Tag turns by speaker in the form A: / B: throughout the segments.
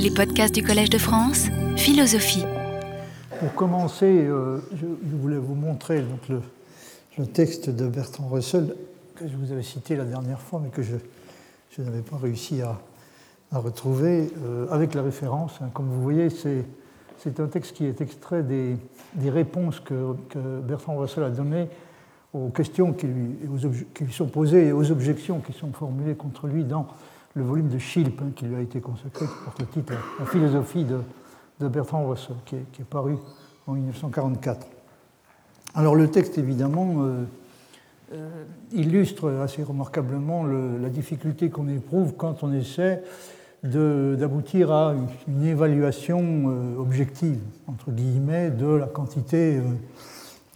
A: Les podcasts du Collège de France, philosophie.
B: Pour commencer, euh, je, voulais vous montrer donc, le, texte de Bertrand Russell que je vous avais cité la dernière fois, mais que je, n'avais pas réussi à, retrouver euh, avec la référence. Hein. Comme vous voyez, c'est un texte qui est extrait des, réponses que, Bertrand Russell a données aux questions qui lui, qui lui, sont posées et aux objections qui sont formulées contre lui dans le volume de Schilp hein, qui lui a été consacré, qui porte le titre La philosophie de, Bertrand Russell, qui est, paru en 1944. Alors le texte, évidemment, euh, euh, illustre assez remarquablement la difficulté qu'on éprouve quand on essaie d'aboutir à une, évaluation euh, objective, entre guillemets, de la quantité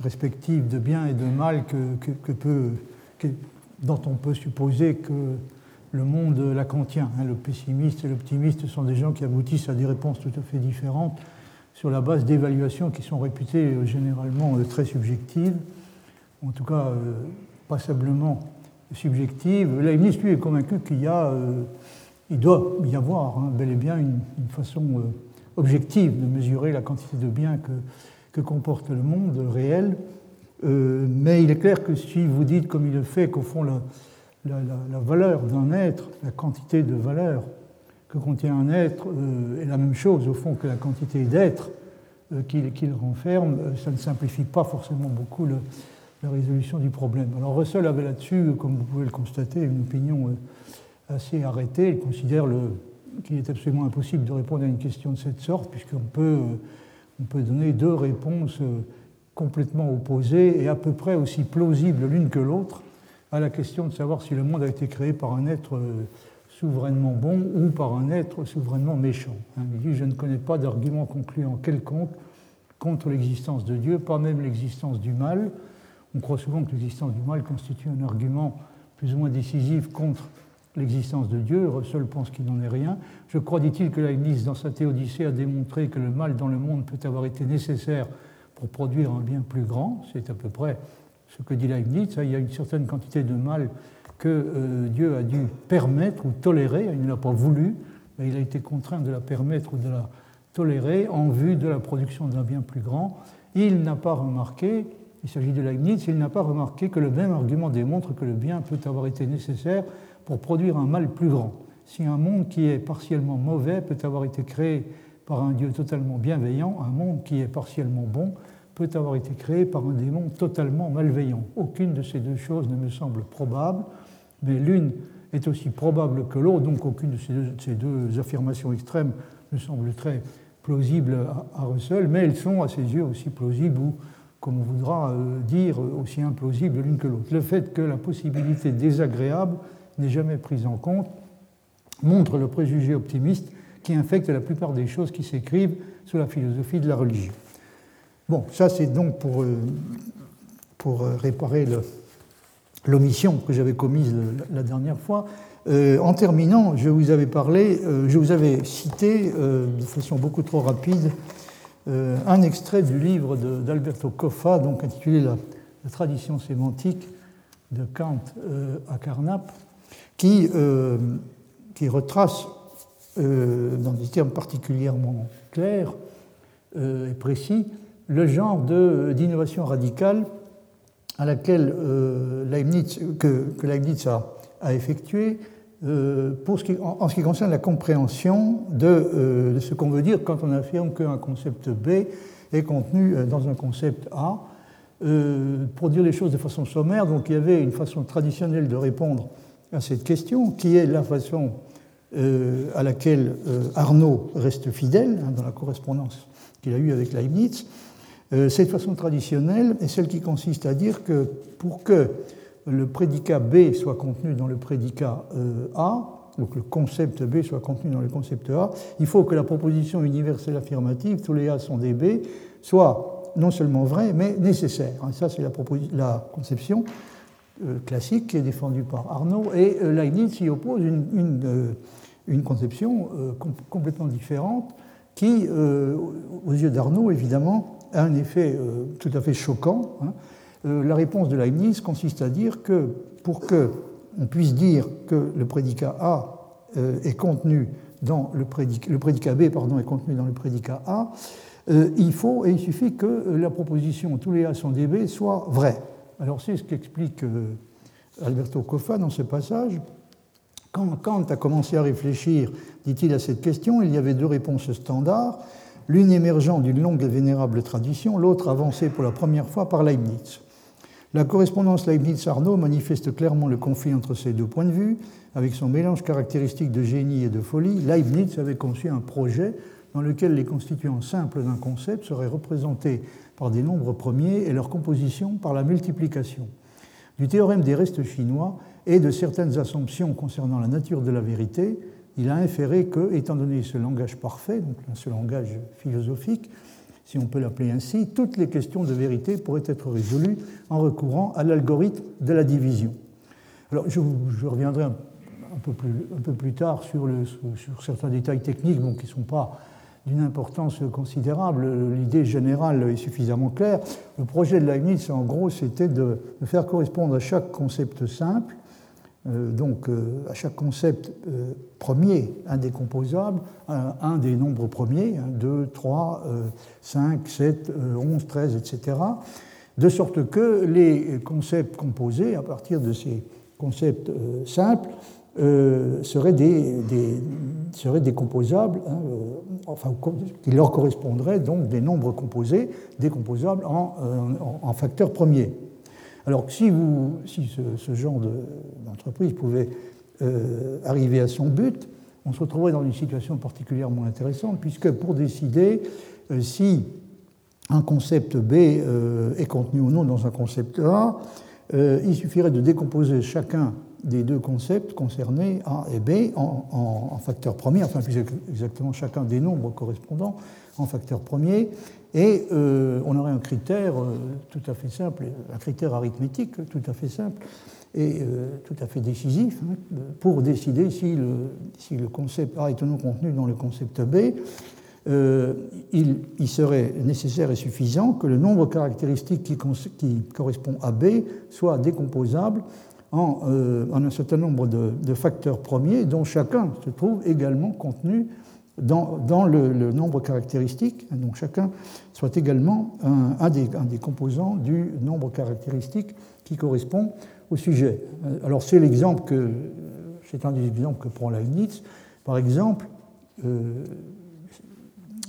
B: respective de bien et de mal que, peut, dont on peut supposer que le monde lacantien. Hein, le pessimiste et l'optimiste sont des gens qui aboutissent à des réponses tout à fait différentes sur la base d'évaluations qui sont réputées euh, généralement euh, très subjectives, en tout cas euh, passablement subjectives. Leibniz, lui, est convaincu qu'il y a, il doit y avoir hein, bel et bien une, façon objective de mesurer la quantité de biens que, que comporte le monde réel. mais il est clair que si vous dites, comme il le fait, qu'au fond, la, valeur d'un être, la quantité de valeur que contient un être euh, est la même chose au fond que la quantité d'être euh, qu'il renferme, euh, ça ne simplifie pas forcément beaucoup la résolution du problème. Alors Russell avait là-dessus, comme vous pouvez le constater, une opinion assez arrêtée. Il considère qu'il est absolument impossible de répondre à une question de cette sorte, puisqu'on peut, on peut donner deux réponses complètement opposées et à peu près aussi plausibles l'une que l'autre à la question de savoir si le monde a été créé par un être euh, souverainement bon ou par un être souverainement méchant. Hein, il dit Je ne connais pas d'argument concluant quelconque contre l'existence de Dieu, pas même l'existence du mal. On croit souvent que l'existence du mal constitue un argument plus ou moins décisif contre l'existence de Dieu. Russell pense qu'il n'en est rien. Je crois, dit-il, que Leibniz, dans sa Théodicée, a démontré que le mal dans le monde peut avoir été nécessaire pour produire un bien plus grand. C'est à peu près ce que dit Leibniz, il y a une certaine quantité de mal que euh, Dieu a dû permettre ou tolérer, il ne l'a pas voulu, mais il a été contraint de la permettre ou de la tolérer en vue de la production d'un bien plus grand. Il n'a pas remarqué, il s'agit de Leibniz, il n'a pas remarqué que le même argument démontre que le bien peut avoir été nécessaire pour produire un mal plus grand. Si un monde qui est partiellement mauvais peut avoir été créé par un Dieu totalement bienveillant, un monde qui est partiellement bon peut avoir été créé par un démon totalement malveillant. Aucune de ces deux choses ne me semble probable, mais l'une est aussi probable que l'autre, donc aucune de ces, deux, affirmations extrêmes ne semble très plausible à, Russell, mais elles sont à ses yeux aussi plausibles ou, comme on voudra euh, dire, aussi implausibles l'une que l'autre. Le fait que la possibilité désagréable n'est jamais prise en compte montre le préjugé optimiste qui infecte la plupart des choses qui s'écrivent sous la philosophie de la religion. Bon, ça c'est donc pour, euh, pour euh, réparer l'omission que j'avais commise la dernière fois. Euh, en terminant, je vous avais parlé, je vous avais cité de façon beaucoup trop rapide un extrait du livre d'Alberto Coffa, donc intitulé la, tradition sémantique de Kant à Carnap, qui, qui retrace dans des termes particulièrement clairs et précis le genre d'innovation radicale à laquelle euh, Leibniz, que, Leibniz a, a effectué euh, en, ce qui concerne la compréhension de, euh, de ce qu'on veut dire quand on affirme qu'un concept B est contenu dans un concept A. pour dire les choses de façon sommaire, donc il y avait une façon traditionnelle de répondre à cette question, qui est la façon à laquelle Arnaud reste fidèle hein, dans la correspondance qu'il a eue avec Leibniz, euh, cette façon traditionnelle est celle qui consiste à dire que pour que le prédicat B soit contenu dans le prédicat euh, A, donc le concept B soit contenu dans le concept A, il faut que la proposition universelle affirmative, tous les A sont des B, soit non seulement vraie, mais nécessaire. Ça, c'est la, conception euh, classique qui est défendue par Arnaud, et Leibniz y oppose une, conception complètement différente qui, aux yeux d'Arnaud, évidemment, a un effet euh, tout à fait choquant. Hein. Euh, la réponse de Leibniz consiste à dire que pour que on puisse dire que le prédicat A euh, est contenu dans le prédicat, le prédicat B pardon, est contenu dans le prédicat A, il faut et il suffit que la proposition tous les A sont des B soit vraie. Alors c'est ce qu'explique Alberto Coffa dans ce passage. Quand Kant a commencé à réfléchir, dit-il, à cette question, il y avait deux réponses standards, l'une émergeant d'une longue et vénérable tradition, l'autre avancée pour la première fois par Leibniz. La correspondance Leibniz-Arnaud manifeste clairement le conflit entre ces deux points de vue. Avec son mélange caractéristique de génie et de folie, Leibniz avait conçu un projet dans lequel les constituants simples d'un concept seraient représentés par des nombres premiers et leur composition par la multiplication. Du théorème des restes chinois et de certaines assumptions concernant la nature de la vérité, il a inféré que, étant donné ce langage parfait, donc ce langage philosophique, si on peut l'appeler ainsi, toutes les questions de vérité pourraient être résolues en recourant à l'algorithme de la division. Alors, je, reviendrai un, peu plus, tard sur, certains détails techniques bon, qui ne sont pas d'une importance considérable. L'idée générale est suffisamment claire. Le projet de Leibniz, en gros, c'était de faire correspondre à chaque concept simple donc euh, à chaque concept euh, premier indécomposable, un, des nombres premiers, 2, 3, 5, 7, 11, 13, etc., de sorte que les concepts composés, à partir de ces concepts simples, seraient, décomposables, hein, enfin, qui leur correspondraient donc des nombres composés décomposables en, en facteurs premiers. Alors si, vous, si ce, genre d'entreprise pouvait euh, arriver à son but, on se retrouverait dans une situation particulièrement intéressante, puisque pour décider euh, si un concept B euh, est contenu ou non dans un concept A, il suffirait de décomposer chacun des deux concepts concernés, A et B, en, en facteurs premiers, enfin plus exactement chacun des nombres correspondants en facteurs premiers, et euh, on aurait un critère euh, tout à fait simple, un critère arithmétique tout à fait simple et euh, tout à fait décisif hein, pour décider si le, si le, concept A est ou non contenu dans le concept B. Il, serait nécessaire et suffisant que le nombre caractéristique qui, correspond à B soit décomposable en, un certain nombre de, facteurs premiers dont chacun se trouve également contenu dans, le, nombre caractéristique, donc chacun soit également un, des, composants du nombre caractéristique qui correspond au sujet. Euh, alors c'est l'exemple que c'est un des exemples que prend Leibniz. Par exemple, euh,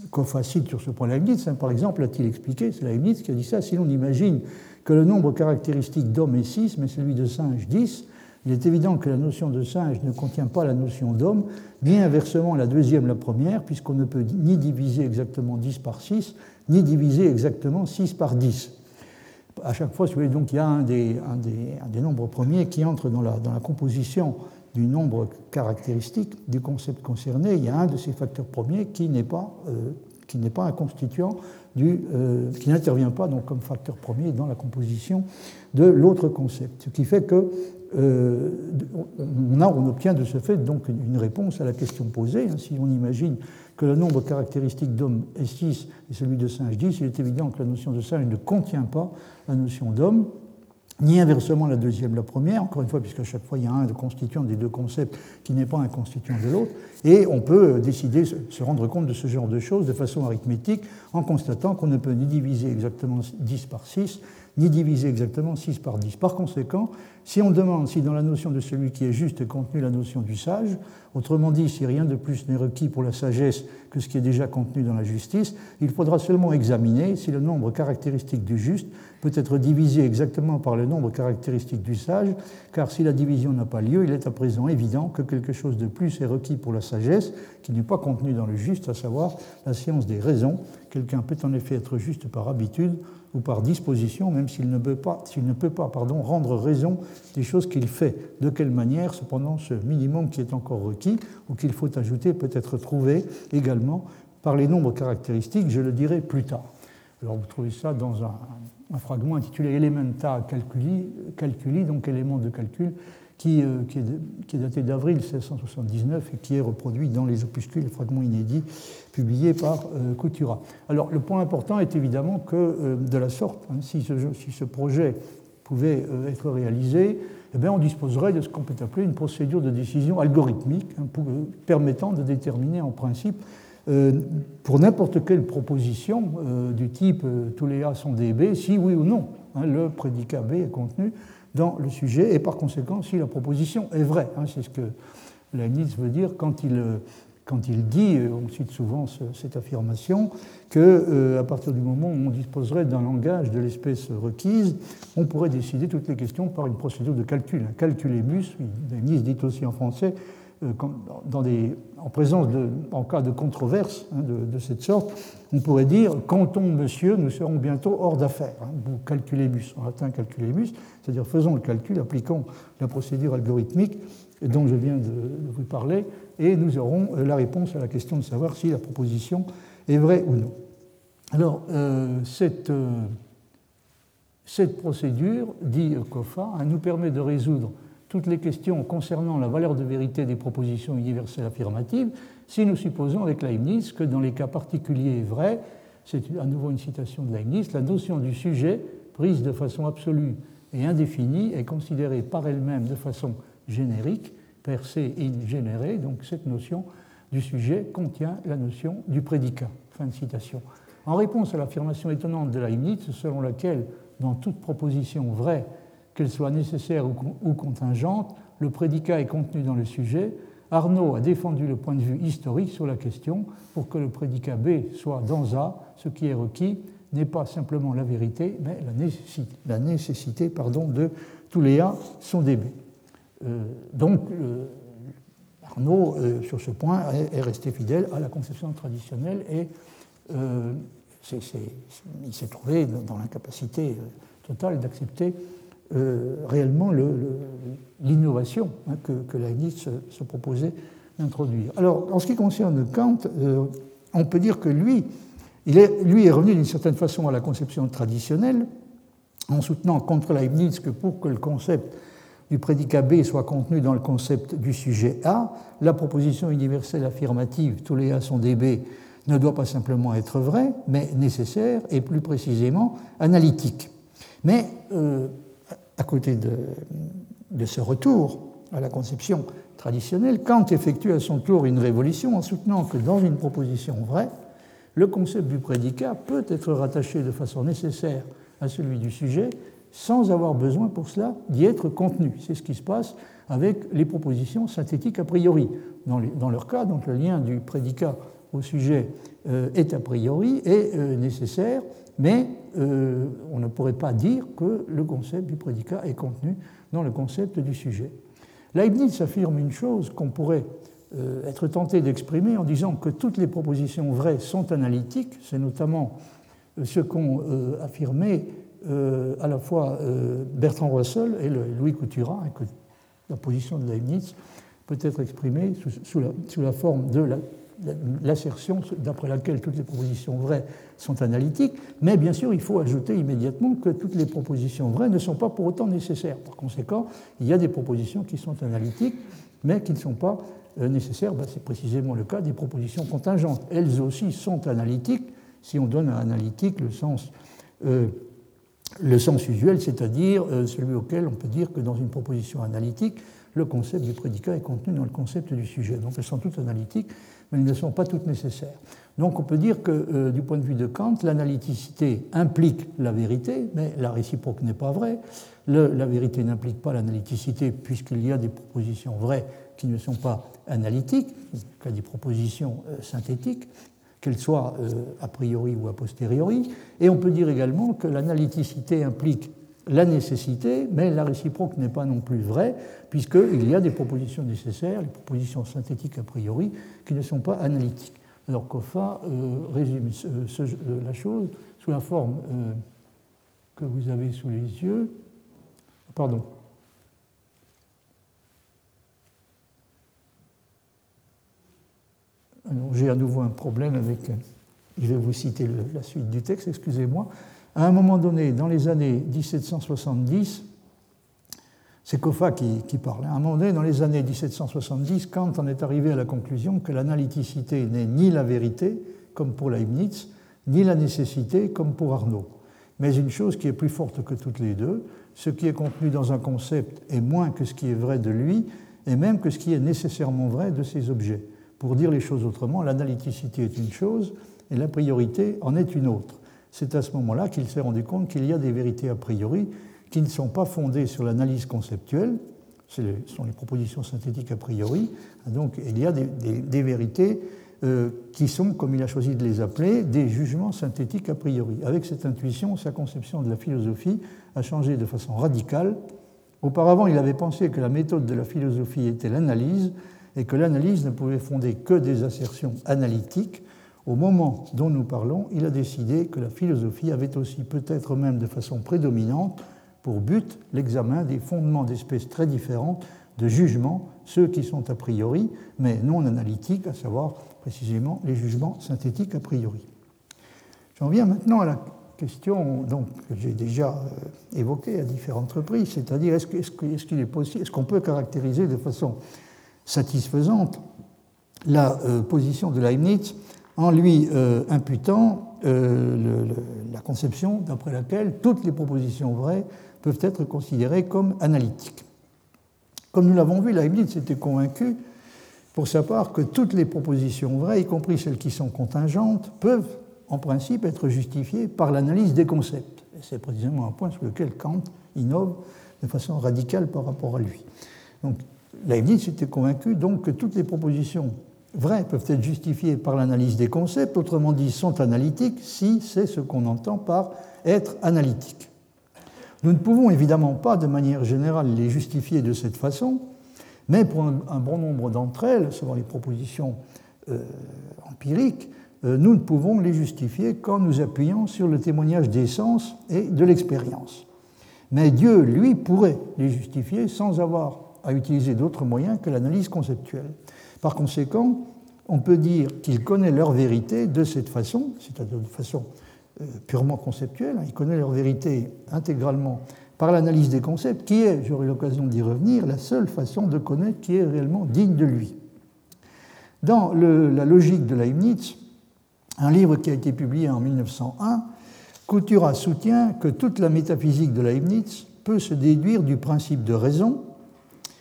B: qu'on facile sur ce point Leibniz, hein, par exemple, a-t-il expliqué, c'est Leibniz qui a dit ça, si l'on imagine que le nombre caractéristique d'homme est 6, mais celui de singe 10, il est évident que la notion de singe ne contient pas la notion d'homme, bien inversement la deuxième la première, puisqu'on ne peut ni diviser exactement 10 par 6, ni diviser exactement 6 par 10. À chaque fois, il y a un des, nombres premiers qui entre dans la, composition du nombre caractéristique du concept concerné. Il y a un de ces facteurs premiers qui n'est pas, euh, un constituant du, euh, qui n'intervient pas comme facteur premier dans la composition de l'autre concept. Ce qui fait que euh, on, obtient de ce fait donc une réponse à la question posée. Hein. Si on imagine que le nombre caractéristique d'homme est 6 et celui de singe 10, il est évident que la notion de singe ne contient pas la notion d'homme, ni inversement la deuxième la première, encore une fois, puisqu'à chaque fois il y a un constituant des deux concepts qui n'est pas un constituant de l'autre, et on peut décider, se rendre compte de ce genre de choses de façon arithmétique en constatant qu'on ne peut ni diviser exactement 10 par 6, ni diviser exactement 6 par 10. Par conséquent, si on demande si dans la notion de celui qui est juste est contenue la notion du sage, autrement dit, si rien de plus n'est requis pour la sagesse que ce qui est déjà contenu dans la justice, il faudra seulement examiner si le nombre caractéristique du juste peut être divisé exactement par le nombre caractéristique du sage, car si la division n'a pas lieu, il est à présent évident que quelque chose de plus est requis pour la sagesse qui n'est pas contenu dans le juste, à savoir la science des raisons. Quelqu'un peut en effet être juste par habitude ou par disposition, même s'il ne peut pas, ne peut pas pardon, rendre raison des choses qu'il fait. De quelle manière, cependant, ce minimum qui est encore requis ou qu'il faut ajouter peut être trouvé également par les nombres caractéristiques, je le dirai plus tard. Alors vous trouvez ça dans un, fragment intitulé Elementa calculi, calculi, donc éléments de calcul, euh, qui, est, daté d'avril 1679 et qui est reproduit dans les opuscules, fragments inédits, publiés par euh, Coutura. Alors le point important est évidemment que, euh, de la sorte, hein, si, ce, projet pouvait être réalisé, eh bien, on disposerait de ce qu'on peut appeler une procédure de décision algorithmique, hein, euh, permettant de déterminer en principe, euh, pour n'importe quelle proposition euh, du type tous les A sont des B, si oui ou non hein, le prédicat B est contenu dans le sujet, et par conséquent si la proposition est vraie. Hein, c'est ce que Leibniz veut dire quand il quand il dit, euh, on cite souvent cette affirmation, qu'à euh, partir du moment où on disposerait d'un langage de l'espèce requise, on pourrait décider toutes les questions par une procédure de calcul, un calculébus, Leibniz dit aussi en français, des, en présence en cas de controverse hein, de, cette sorte, on pourrait dire quand on monsieur, nous serons bientôt hors d'affaires. Hein, calculébus, en latin calculébus, c'est-à-dire faisons le calcul, appliquons la procédure algorithmique dont je viens de vous parler, et nous aurons euh, la réponse à la question de savoir si la proposition est vraie ou non. Alors, euh, cette, euh, procédure, dit COFA, hein, nous permet de résoudre toutes les questions concernant la valeur de vérité des propositions universelles affirmatives si nous supposons avec Leibniz que dans les cas particuliers et vrais, c'est à nouveau une citation de Leibniz, la notion du sujet, prise de façon absolue et indéfinie, est considérée par elle-même de façon générique per se in genere, donc cette notion du sujet contient la notion du prédicat. Fin de citation. En réponse à l'affirmation étonnante de Leibniz, selon laquelle, dans toute proposition vraie, qu'elle soit nécessaire ou contingente, le prédicat est contenu dans le sujet, Arnaud a défendu le point de vue historique sur la question pour que le prédicat B soit dans A, ce qui est requis n'est pas simplement la vérité, mais la nécessité, de tous les A sont des B. Euh, donc, Arnaud, euh, sur ce point, est, resté fidèle à la conception traditionnelle et euh, il s'est trouvé dans l'incapacité totale d'accepter réellement l'innovation hein, que, que Leibniz se, proposait d'introduire. Alors, en ce qui concerne Kant, on peut dire que lui, est, lui est revenu d'une certaine façon à la conception traditionnelle, en soutenant contre Leibniz que pour que le concept du prédicat B soit contenu dans le concept du sujet A, la proposition universelle affirmative, tous les A sont des B, ne doit pas simplement être vraie, mais nécessaire et plus précisément analytique. Mais euh, à côté de, ce retour à la conception traditionnelle, Kant effectue à son tour une révolution en soutenant que dans une proposition vraie, le concept du prédicat peut être rattaché de façon nécessaire à celui du sujet sans avoir besoin pour cela d'y être contenu. C'est ce qui se passe avec les propositions synthétiques a priori. Dans, leur cas, donc le lien du prédicat au sujet euh, est a priori et euh, nécessaire, mais euh, on ne pourrait pas dire que le concept du prédicat est contenu dans le concept du sujet. Leibniz affirme une chose qu'on pourrait être tenté d'exprimer en disant que toutes les propositions vraies sont analytiques, c'est notamment ce qu'ont affirmé à la fois Bertrand Russell et Louis Couturat, hein, que la position de Leibniz peut être exprimée sous, la, forme de l'assertion d'après laquelle toutes les propositions vraies sont analytiques, mais bien sûr, il faut ajouter immédiatement que toutes les propositions vraies ne sont pas pour autant nécessaires. Par conséquent, il y a des propositions qui sont analytiques, mais qui ne sont pas euh, nécessaires. Ben, c'est précisément le cas des propositions contingentes. Elles aussi sont analytiques, si on donne à analytique le sens le sens usuel, c'est-à-dire euh, celui auquel on peut dire que dans une proposition analytique, le concept du prédicat est contenu dans le concept du sujet. Donc elles sont toutes analytiques, mais elles ne sont pas toutes nécessaires. Donc on peut dire que euh, du point de vue de Kant, l'analyticité implique la vérité, mais la réciproque n'est pas vraie. la vérité n'implique pas l'analyticité puisqu'il y a des propositions vraies qui ne sont pas analytiques, il y a des propositions euh, synthétiques, qu'elle soit euh, a priori ou a posteriori. Et on peut dire également que l'analyticité implique la nécessité, mais la réciproque n'est pas non plus vraie, puisqu'il y a des propositions nécessaires, les propositions synthétiques a priori, qui ne sont pas analytiques. Alors Koffa euh, résume euh, la chose sous la forme que vous avez sous les yeux. Pardon. J'ai à nouveau un problème avec. Je vais vous citer la suite du texte, excusez-moi. À un moment donné, dans les années 1770, c'est Koffa qui, qui, parle. À un moment donné, dans les années 1770, Kant en est arrivé à la conclusion que l'analyticité n'est ni la vérité, comme pour Leibniz, ni la nécessité, comme pour Arnaud. mais une chose qui est plus forte que toutes les deux. Ce qui est contenu dans un concept est moins que ce qui est vrai de lui, et même que ce qui est nécessairement vrai de ces objets. Pour dire les choses autrement, l'analyticité est une chose et la priorité en est une autre. C'est à ce moment-là qu'il s'est rendu compte qu'il y a des vérités a priori qui ne sont pas fondées sur l'analyse conceptuelle, ce sont les propositions synthétiques a priori, donc il y a des, vérités euh, qui sont, comme il a choisi de les appeler, des jugements synthétiques a priori. Avec cette intuition, sa conception de la philosophie a changé de façon radicale. Auparavant, il avait pensé que la méthode de la philosophie était l'analyse et que l'analyse ne pouvait fonder que des assertions analytiques. Au moment dont nous parlons, il a décidé que la philosophie avait aussi, peut-être même de façon prédominante, pour but l'examen des fondements d'espèces très différentes de jugement, ceux qui sont a priori, mais non analytiques, à savoir précisément les jugements synthétiques a priori. J'en viens maintenant à la question donc, que j'ai déjà euh, évoquée à différentes reprises, c'est-à-dire est-ce qu'il est, possible, est-ce qu'on peut caractériser de façon satisfaisante la euh, position de Leibniz en lui euh, imputant la conception d'après laquelle toutes les propositions vraies peuvent être considérées comme analytiques. Comme nous l'avons vu, Leibniz était convaincu, pour sa part, que toutes les propositions vraies, y compris celles qui sont contingentes, peuvent en principe être justifiées par l'analyse des concepts. C'est précisément un point sur lequel Kant innove de façon radicale par rapport à lui. Donc, Leibniz était convaincu donc que toutes les propositions vraies peuvent être justifiées par l'analyse des concepts, autrement dit, sont analytiques si c'est ce qu'on entend par être analytique. Nous ne pouvons évidemment pas, de manière générale, les justifier de cette façon, mais pour un, bon nombre d'entre elles, selon les propositions euh, empiriques, euh, nous ne pouvons les justifier qu'en nous appuyant sur le témoignage des sens et de l'expérience. Mais Dieu, lui, pourrait les justifier sans avoir à utiliser d'autres moyens que l'analyse conceptuelle. Par conséquent, on peut dire qu'il connaît leur vérité de cette façon, c'est-à-dire de façon euh, purement conceptuelle, hein. il connaît leur vérité intégralement par l'analyse des concepts, qui est, j'aurai l'occasion d'y revenir, la seule façon de connaître qui est réellement digne de lui. Dans la logique de Leibniz, un livre qui a été publié en 1901, Coutura soutient que toute la métaphysique de Leibniz peut se déduire du principe de raison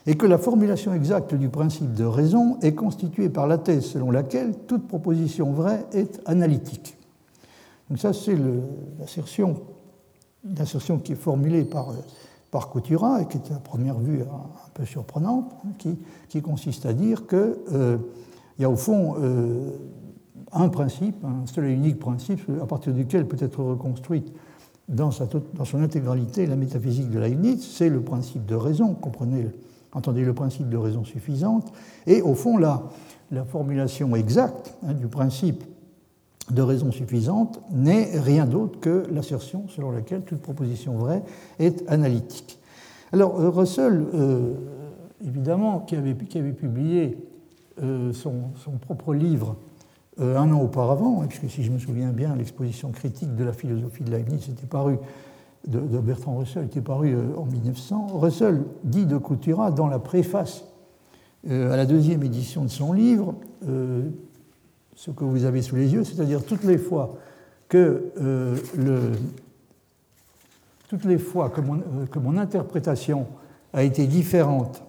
B: et que la formulation exacte du principe de raison est constituée par la thèse selon laquelle toute proposition vraie est analytique. Donc ça, c'est l'assertion, qui est formulée par, par Coutura et qui est à première vue un, peu surprenante, hein, qui, consiste à dire qu'il euh, y a au fond euh, un principe, un seul et unique principe à partir duquel peut être reconstruite dans, son intégralité la métaphysique de Leibniz, c'est le principe de raison, comprenez, entendez le principe de raison suffisante, et au fond la, la formulation exacte hein, du principe de raison suffisante n'est rien d'autre que l'assertion selon laquelle toute proposition vraie est analytique. Alors euh, Russell, euh, évidemment, qui avait, publié euh, son, propre livre un an auparavant, hein, puisque si je me souviens bien, l'exposition critique de la philosophie de Leibniz était paru de, Bertrand Russell était paru en 1900. Russell dit de Coutura dans la préface à la deuxième édition de son livre ce que vous avez sous les yeux, c'est-à-dire toutes les fois que, euh, mon, euh, interprétation a été différente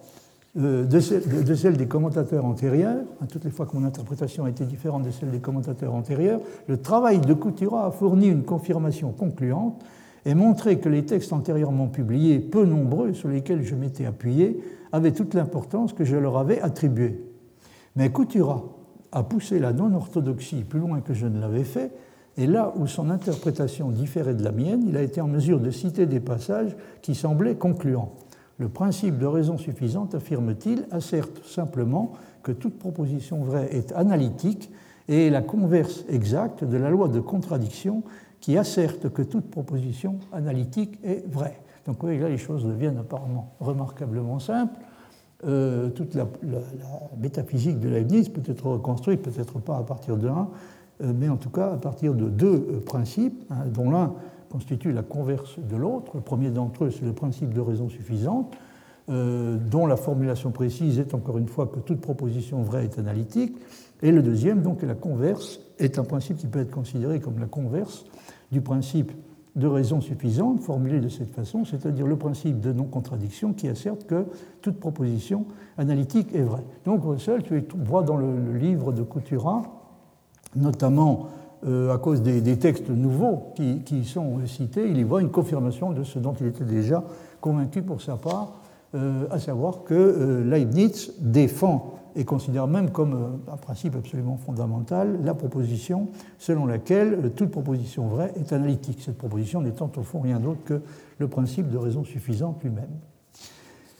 B: euh, de, celle, des commentateurs antérieurs, hein, toutes les fois que mon interprétation a été différente de celle des commentateurs antérieurs, le travail de Coutura a fourni une confirmation concluante et montré que les textes antérieurement publiés, peu nombreux, sur lesquels je m'étais appuyé, avaient toute l'importance que je leur avais attribuée. Mais Coutura a poussé la non-orthodoxie plus loin que je ne l'avais fait, et là où son interprétation différait de la mienne, il a été en mesure de citer des passages qui semblaient concluants. Le principe de raison suffisante, affirme-t-il, asserte simplement que toute proposition vraie est analytique et est la converse exacte de la loi de contradiction qui asserte que toute proposition analytique est vraie. Donc oui, là, les choses deviennent apparemment remarquablement simples. Euh, toute la, métaphysique de Leibniz peut être reconstruite, peut-être pas à partir de un, euh, mais en tout cas à partir de deux euh, principes, hein, dont l'un constitue la converse de l'autre. Le premier d'entre eux, c'est le principe de raison suffisante, dont la formulation précise est encore une fois que toute proposition vraie est analytique. Et le deuxième, donc, la converse, est un principe qui peut être considéré comme la converse du principe de raison suffisante, formulé de cette façon, c'est-à-dire le principe de non-contradiction qui asserte que toute proposition analytique est vraie. Donc Russell, tu vois dans le, livre de Coutura, notamment euh, à cause des, textes nouveaux qui, sont cités, il y voit une confirmation de ce dont il était déjà convaincu pour sa part, euh, à savoir que euh, Leibniz défend et considère même comme euh, un principe absolument fondamental la proposition selon laquelle toute proposition vraie est analytique, cette proposition n'étant au fond rien d'autre que le principe de raison suffisante lui-même.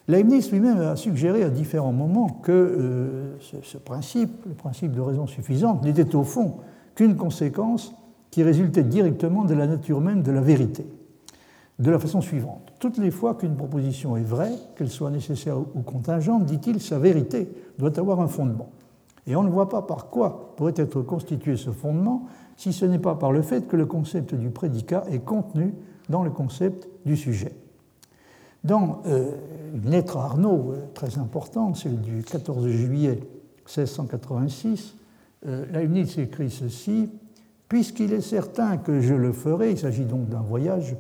B: Leibniz lui-même a suggéré à différents moments que ce, principe, le principe de raison suffisante, n'était au fond qu'une conséquence qui résultait directement de la nature même de la vérité de la façon suivante. Toutes les fois qu'une proposition est vraie, qu'elle soit nécessaire ou contingente, dit-il, sa vérité doit avoir un fondement. Et on ne voit pas par quoi pourrait être constitué ce fondement si ce n'est pas par le fait que le concept du prédicat est contenu dans le concept du sujet. Dans euh, une lettre à Arnaud euh, très importante, celle du 14 juillet 1686, euh, Leibniz écrit ceci Puisqu'il est certain que je le ferai, il s'agit donc d'un voyage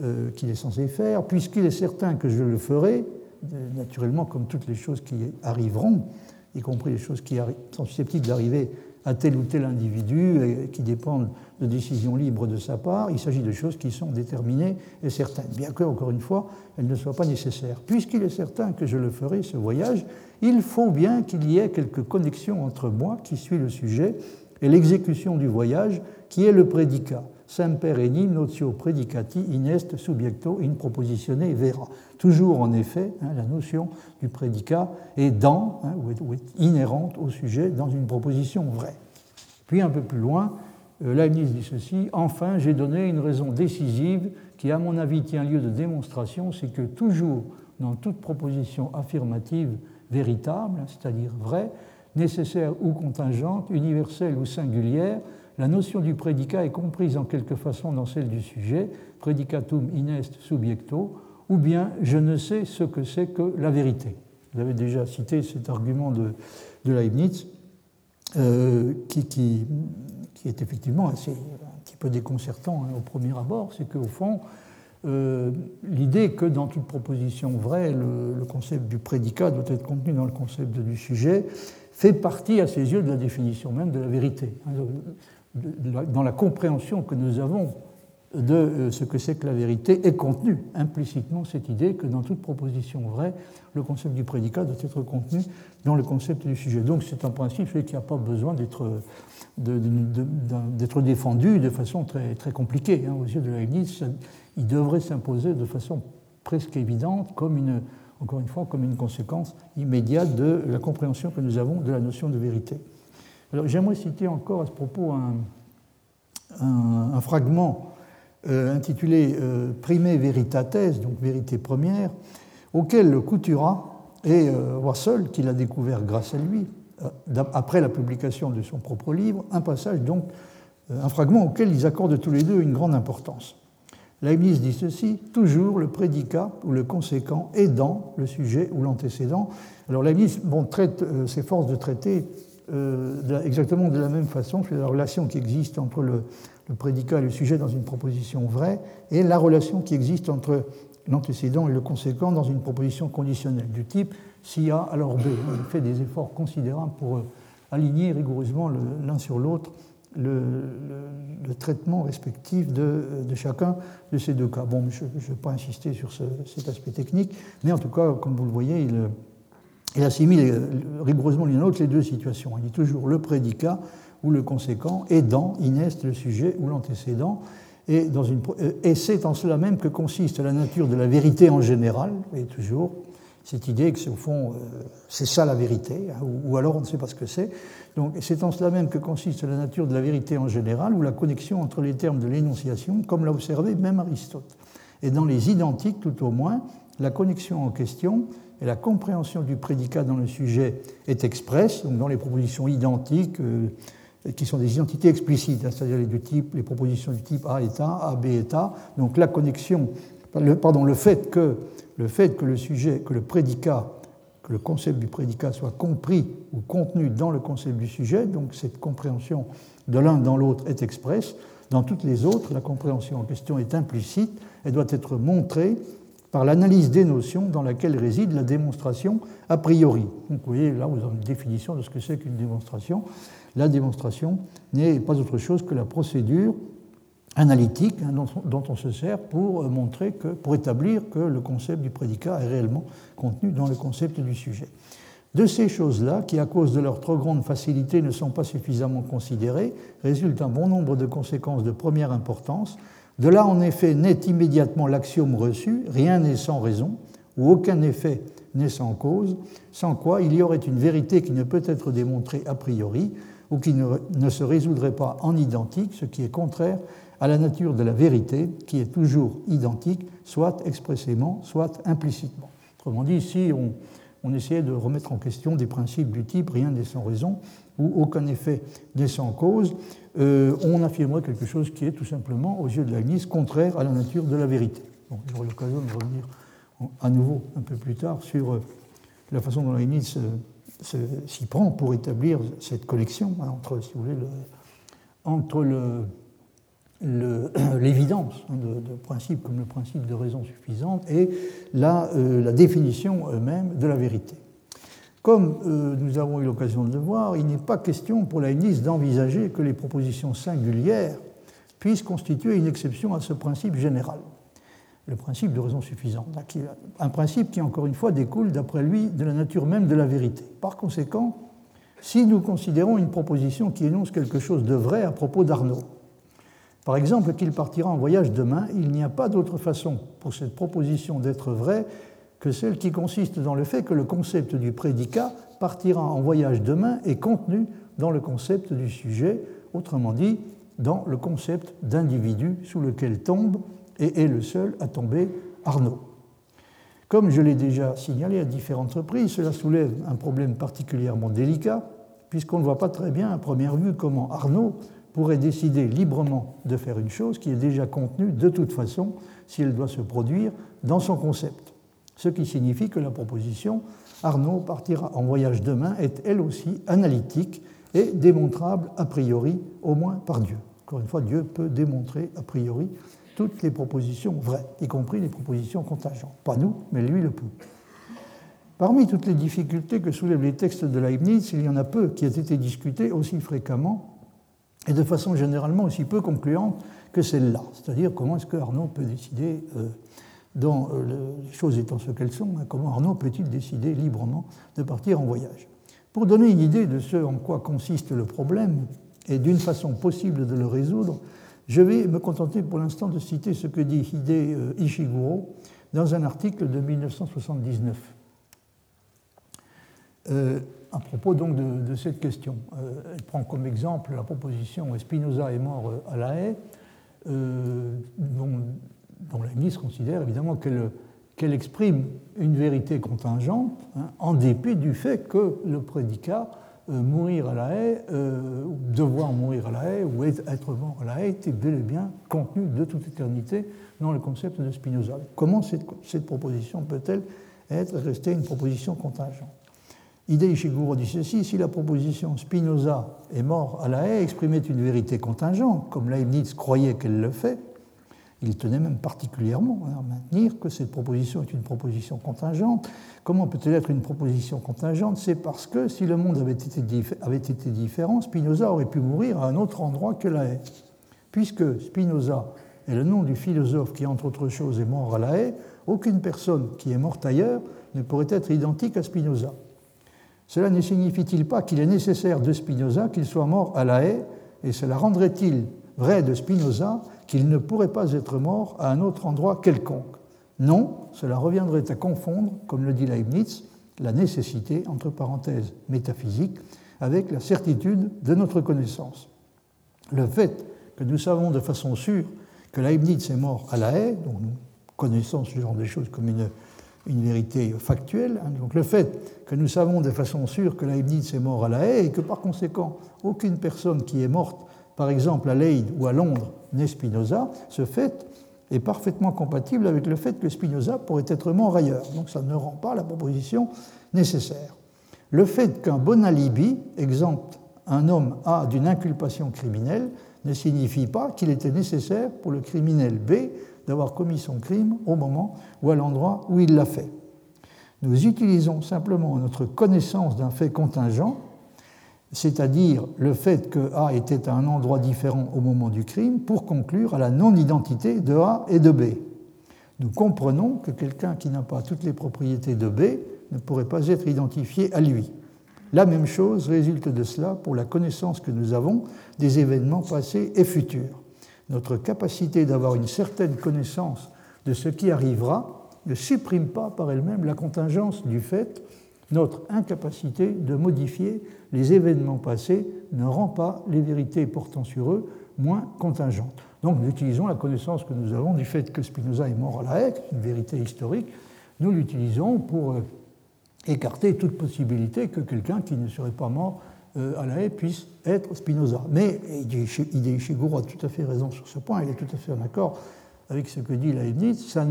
B: euh, qu'il est censé faire, puisqu'il est certain que je le ferai, euh, naturellement comme toutes les choses qui arriveront, y compris les choses qui sont susceptibles d'arriver à tel ou tel individu et qui dépendent de décisions libres de sa part, il s'agit de choses qui sont déterminées et certaines, bien que, encore une fois, elles ne soient pas nécessaires. Puisqu'il est certain que je le ferai, ce voyage, il faut bien qu'il y ait quelque connexion entre moi, qui suis le sujet, et l'exécution du voyage, qui est le prédicat semper enim notio predicati inest subjecto in propositione vera. Toujours en effet, hein, la notion du prédicat est dans, hein, ou, est, inhérente au sujet dans une proposition vraie. Puis un peu plus loin, euh, Leibniz dit ceci Enfin, j'ai donné une raison décisive qui, à mon avis, tient lieu de démonstration c'est que toujours dans toute proposition affirmative véritable, c'est-à-dire vraie, nécessaire ou contingente, universelle ou singulière, la notion du prédicat est comprise en quelque façon dans celle du sujet, predicatum inest subjecto, ou bien je ne sais ce que c'est que la vérité. Vous avez déjà cité cet argument de, Leibniz, euh, qui, est effectivement assez, un petit peu déconcertant hein, au premier abord, c'est qu'au fond, euh, l'idée que dans toute proposition vraie, le, le, concept du prédicat doit être contenu dans le concept du sujet fait partie à ses yeux de la définition même de la vérité dans la compréhension que nous avons de euh, ce que c'est que la vérité est contenue implicitement cette idée que dans toute proposition vraie, le concept du prédicat doit être contenu dans le concept du sujet. Donc c'est un principe qui n'a pas besoin d'être défendu de façon très, compliquée. Hein. Aux yeux de Leibniz, il devrait s'imposer de façon presque évidente, encore une fois, comme une conséquence immédiate de la compréhension que nous avons de la notion de vérité. Alors j'aimerais citer encore à ce propos un, fragment euh, intitulé euh, Prime Veritates, donc vérité première, auquel Coutura et euh, Russell, qui l'a découvert grâce à lui, euh, après la publication de son propre livre, un passage donc, un fragment auquel ils accordent tous les deux une grande importance. Leibniz dit ceci, toujours le prédicat ou le conséquent aidant le sujet ou l'antécédent. Alors Leibniz s'efforce de traiter euh, exactement de la même façon que la relation qui existe entre le, prédicat et le sujet dans une proposition vraie et la relation qui existe entre l'antécédent et le conséquent dans une proposition conditionnelle du type si A alors B. Il fait des efforts considérables pour euh, aligner rigoureusement l'un sur l'autre le, traitement respectif de, chacun de ces deux cas. Bon, je ne vais pas insister sur cet aspect technique, mais en tout cas, comme vous le voyez, il, il assimile rigoureusement à l'autre les deux situations. Il dit toujours le prédicat ou le conséquent, aidant, ineste, le sujet ou l'antécédent. Et, et c'est en cela même que consiste la nature de la vérité en général, et toujours cette idée que, au fond, euh, c'est ça la vérité, hein, ou, alors on ne sait pas ce que c'est. Donc c'est en cela même que consiste la nature de la vérité en général, ou la connexion entre les termes de l'énonciation, comme l'a observé même Aristote. Et dans les identiques, tout au moins, la connexion en question et la compréhension du prédicat dans le sujet est expresse, donc dans les propositions identiques, euh, qui sont des identités explicites, hein, c'est-à-dire les, les propositions du type A est A, B est A. Donc la connexion, le, pardon, le fait, que, le sujet, que le prédicat, que le concept du prédicat soit compris ou contenu dans le concept du sujet, donc cette compréhension de l'un dans l'autre est expresse. Dans toutes les autres, la compréhension en question est implicite et doit être montrée par l'analyse des notions dans laquelle réside la démonstration a priori. Donc vous voyez, là, vous avez une définition de ce que c'est qu'une démonstration. La démonstration n'est pas autre chose que la procédure analytique hein, dont, on se sert pour montrer que, pour établir que le concept du prédicat est réellement contenu dans le concept du sujet. De ces choses-là, qui à cause de leur trop grande facilité ne sont pas suffisamment considérées, résulte un bon nombre de conséquences de première importance de là, en effet, naît immédiatement l'axiome reçu, rien n'est sans raison, ou aucun effet n'est sans cause, sans quoi il y aurait une vérité qui ne peut être démontrée a priori, ou qui ne, se résoudrait pas en identique, ce qui est contraire à la nature de la vérité, qui est toujours identique, soit expressément, soit implicitement. Autrement dit, si on, on essayait de remettre en question des principes du type rien n'est sans raison, ou aucun effet n'est sans cause, euh, on affirmerait quelque chose qui est tout simplement, aux yeux de Leibniz, contraire à la nature de la vérité. J'aurai l'occasion de revenir à nouveau un peu plus tard sur euh, la façon dont Leibniz s'y prend pour établir cette connexion hein, entre, si vous voulez, entre l'évidence hein, de, principes comme le principe de raison suffisante et euh, la définition même de la vérité. Comme euh, nous avons eu l'occasion de le voir, il n'est pas question pour Leibniz d'envisager que les propositions singulières puissent constituer une exception à ce principe général, le principe de raison suffisante, un principe qui, encore une fois, découle, d'après lui, de la nature même de la vérité. Par conséquent, si nous considérons une proposition qui énonce quelque chose de vrai à propos d'Arnaud, par exemple qu'il partira en voyage demain, il n'y a pas d'autre façon pour cette proposition d'être vraie que celle qui consiste dans le fait que le concept du prédicat partira en voyage demain est contenu dans le concept du sujet, autrement dit, dans le concept d'individu sous lequel tombe et est le seul à tomber Arnaud. Comme je l'ai déjà signalé à différentes reprises, cela soulève un problème particulièrement délicat, puisqu'on ne voit pas très bien à première vue comment Arnaud pourrait décider librement de faire une chose qui est déjà contenue de toute façon si elle doit se produire dans son concept ce qui signifie que la proposition Arnaud partira en voyage demain est elle aussi analytique et démontrable a priori, au moins par Dieu. Encore une fois, Dieu peut démontrer a priori toutes les propositions vraies, y compris les propositions contingentes. Pas nous, mais lui le peut. Parmi toutes les difficultés que soulèvent les textes de Leibniz, il y en a peu qui aient été discutés aussi fréquemment et de façon généralement aussi peu concluante que celle-là. C'est-à-dire comment est-ce que Arnaud peut décider euh, dans euh, les choses étant ce qu'elles sont, hein, comment Arnaud peut-il décider librement de partir en voyage? Pour donner une idée de ce en quoi consiste le problème et d'une façon possible de le résoudre, je vais me contenter pour l'instant de citer ce que dit Hide euh, Ishiguro dans un article de 1979. Euh, à propos donc de, cette question. elle prend comme exemple la proposition Spinoza est mort à la haie, dont dont la considère évidemment qu'elle exprime une vérité contingente, hein, en dépit du fait que le prédicat euh, mourir à la haie, euh, devoir mourir à la haie ou être mort à la haie était bel et bien contenu de toute éternité dans le concept de Spinoza. Comment cette, cette proposition peut-elle être restée une proposition contingente? Ide Ishiguro dit ceci si la proposition Spinoza est mort à la haie exprimait une vérité contingente, comme Leibniz croyait qu'elle le fait, il tenait même particulièrement à maintenir que cette proposition est une proposition contingente. Comment peut-elle être une proposition contingente? C'est parce que si le monde avait été, avait été différent, Spinoza aurait pu mourir à un autre endroit que la haie. Puisque Spinoza est le nom du philosophe qui, entre autres choses, est mort à la haie, aucune personne qui est morte ailleurs ne pourrait être identique à Spinoza. Cela ne signifie-t-il pas qu'il est nécessaire de Spinoza qu'il soit mort à la haie, et cela rendrait-il vrai de Spinoza qu'il ne pourrait pas être mort à un autre endroit quelconque. Non, cela reviendrait à confondre, comme le dit Leibniz, la nécessité, entre parenthèses métaphysique, avec la certitude de notre connaissance. Le fait que nous savons de façon sûre que Leibniz est mort à la haie, donc nous connaissons ce genre de choses comme une, une vérité factuelle, hein, donc le fait que nous savons de façon sûre que Leibniz est mort à la haie et que par conséquent aucune personne qui est morte par exemple à Leyde ou à Londres n'est Spinoza, ce fait est parfaitement compatible avec le fait que Spinoza pourrait être mort ailleurs. Donc ça ne rend pas la proposition nécessaire. Le fait qu'un bon alibi exempte un homme A d'une inculpation criminelle ne signifie pas qu'il était nécessaire pour le criminel B d'avoir commis son crime au moment ou à l'endroit où il l'a fait. Nous utilisons simplement notre connaissance d'un fait contingent, c'est-à-dire le fait que A était à un endroit différent au moment du crime, pour conclure à la non-identité de A et de B. Nous comprenons que quelqu'un qui n'a pas toutes les propriétés de B ne pourrait pas être identifié à lui. La même chose résulte de cela pour la connaissance que nous avons des événements passés et futurs. Notre capacité d'avoir une certaine connaissance de ce qui arrivera ne supprime pas par elle-même la contingence du fait. Notre incapacité de modifier les événements passés ne rend pas les vérités portant sur eux moins contingentes. Donc nous utilisons la connaissance que nous avons du fait que Spinoza est mort à la Haye, une vérité historique, nous l'utilisons pour euh, écarter toute possibilité que quelqu'un qui ne serait pas mort euh, à la haie puisse être Spinoza. Mais Ishiguro a tout à fait raison sur ce point, il est tout à fait en accord avec ce que dit Leibniz, ça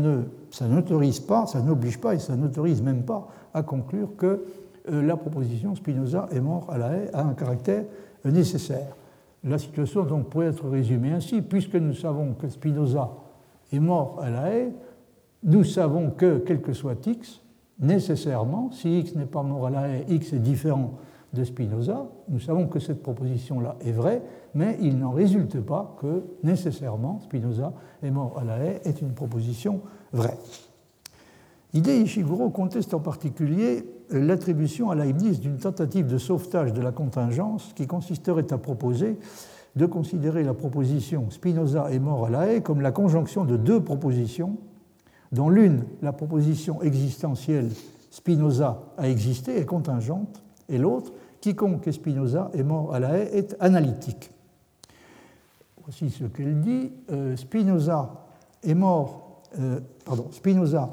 B: n'autorise pas, ça n'oblige pas et ça n'autorise même pas à conclure que la proposition Spinoza est mort à la haie a un caractère euh, nécessaire. La situation donc pourrait être résumée ainsi, puisque nous savons que Spinoza est mort à la haie, nous savons que, quel que soit x, nécessairement, si x n'est pas mort à la haie, x est différent de Spinoza, nous savons que cette proposition-là est vraie, mais il n'en résulte pas que nécessairement Spinoza est mort à la haie est une proposition vraie. L'idée Ishiguro conteste en particulier l'attribution à Leibniz d'une tentative de sauvetage de la contingence qui consisterait à proposer de considérer la proposition Spinoza est mort à la haie comme la conjonction de deux propositions dont l'une, la proposition existentielle Spinoza a existé, est contingente, et l'autre, quiconque est Spinoza est mort à la haie, est analytique. Voici ce qu'elle dit. Euh, Spinoza est mort, euh, pardon, Spinoza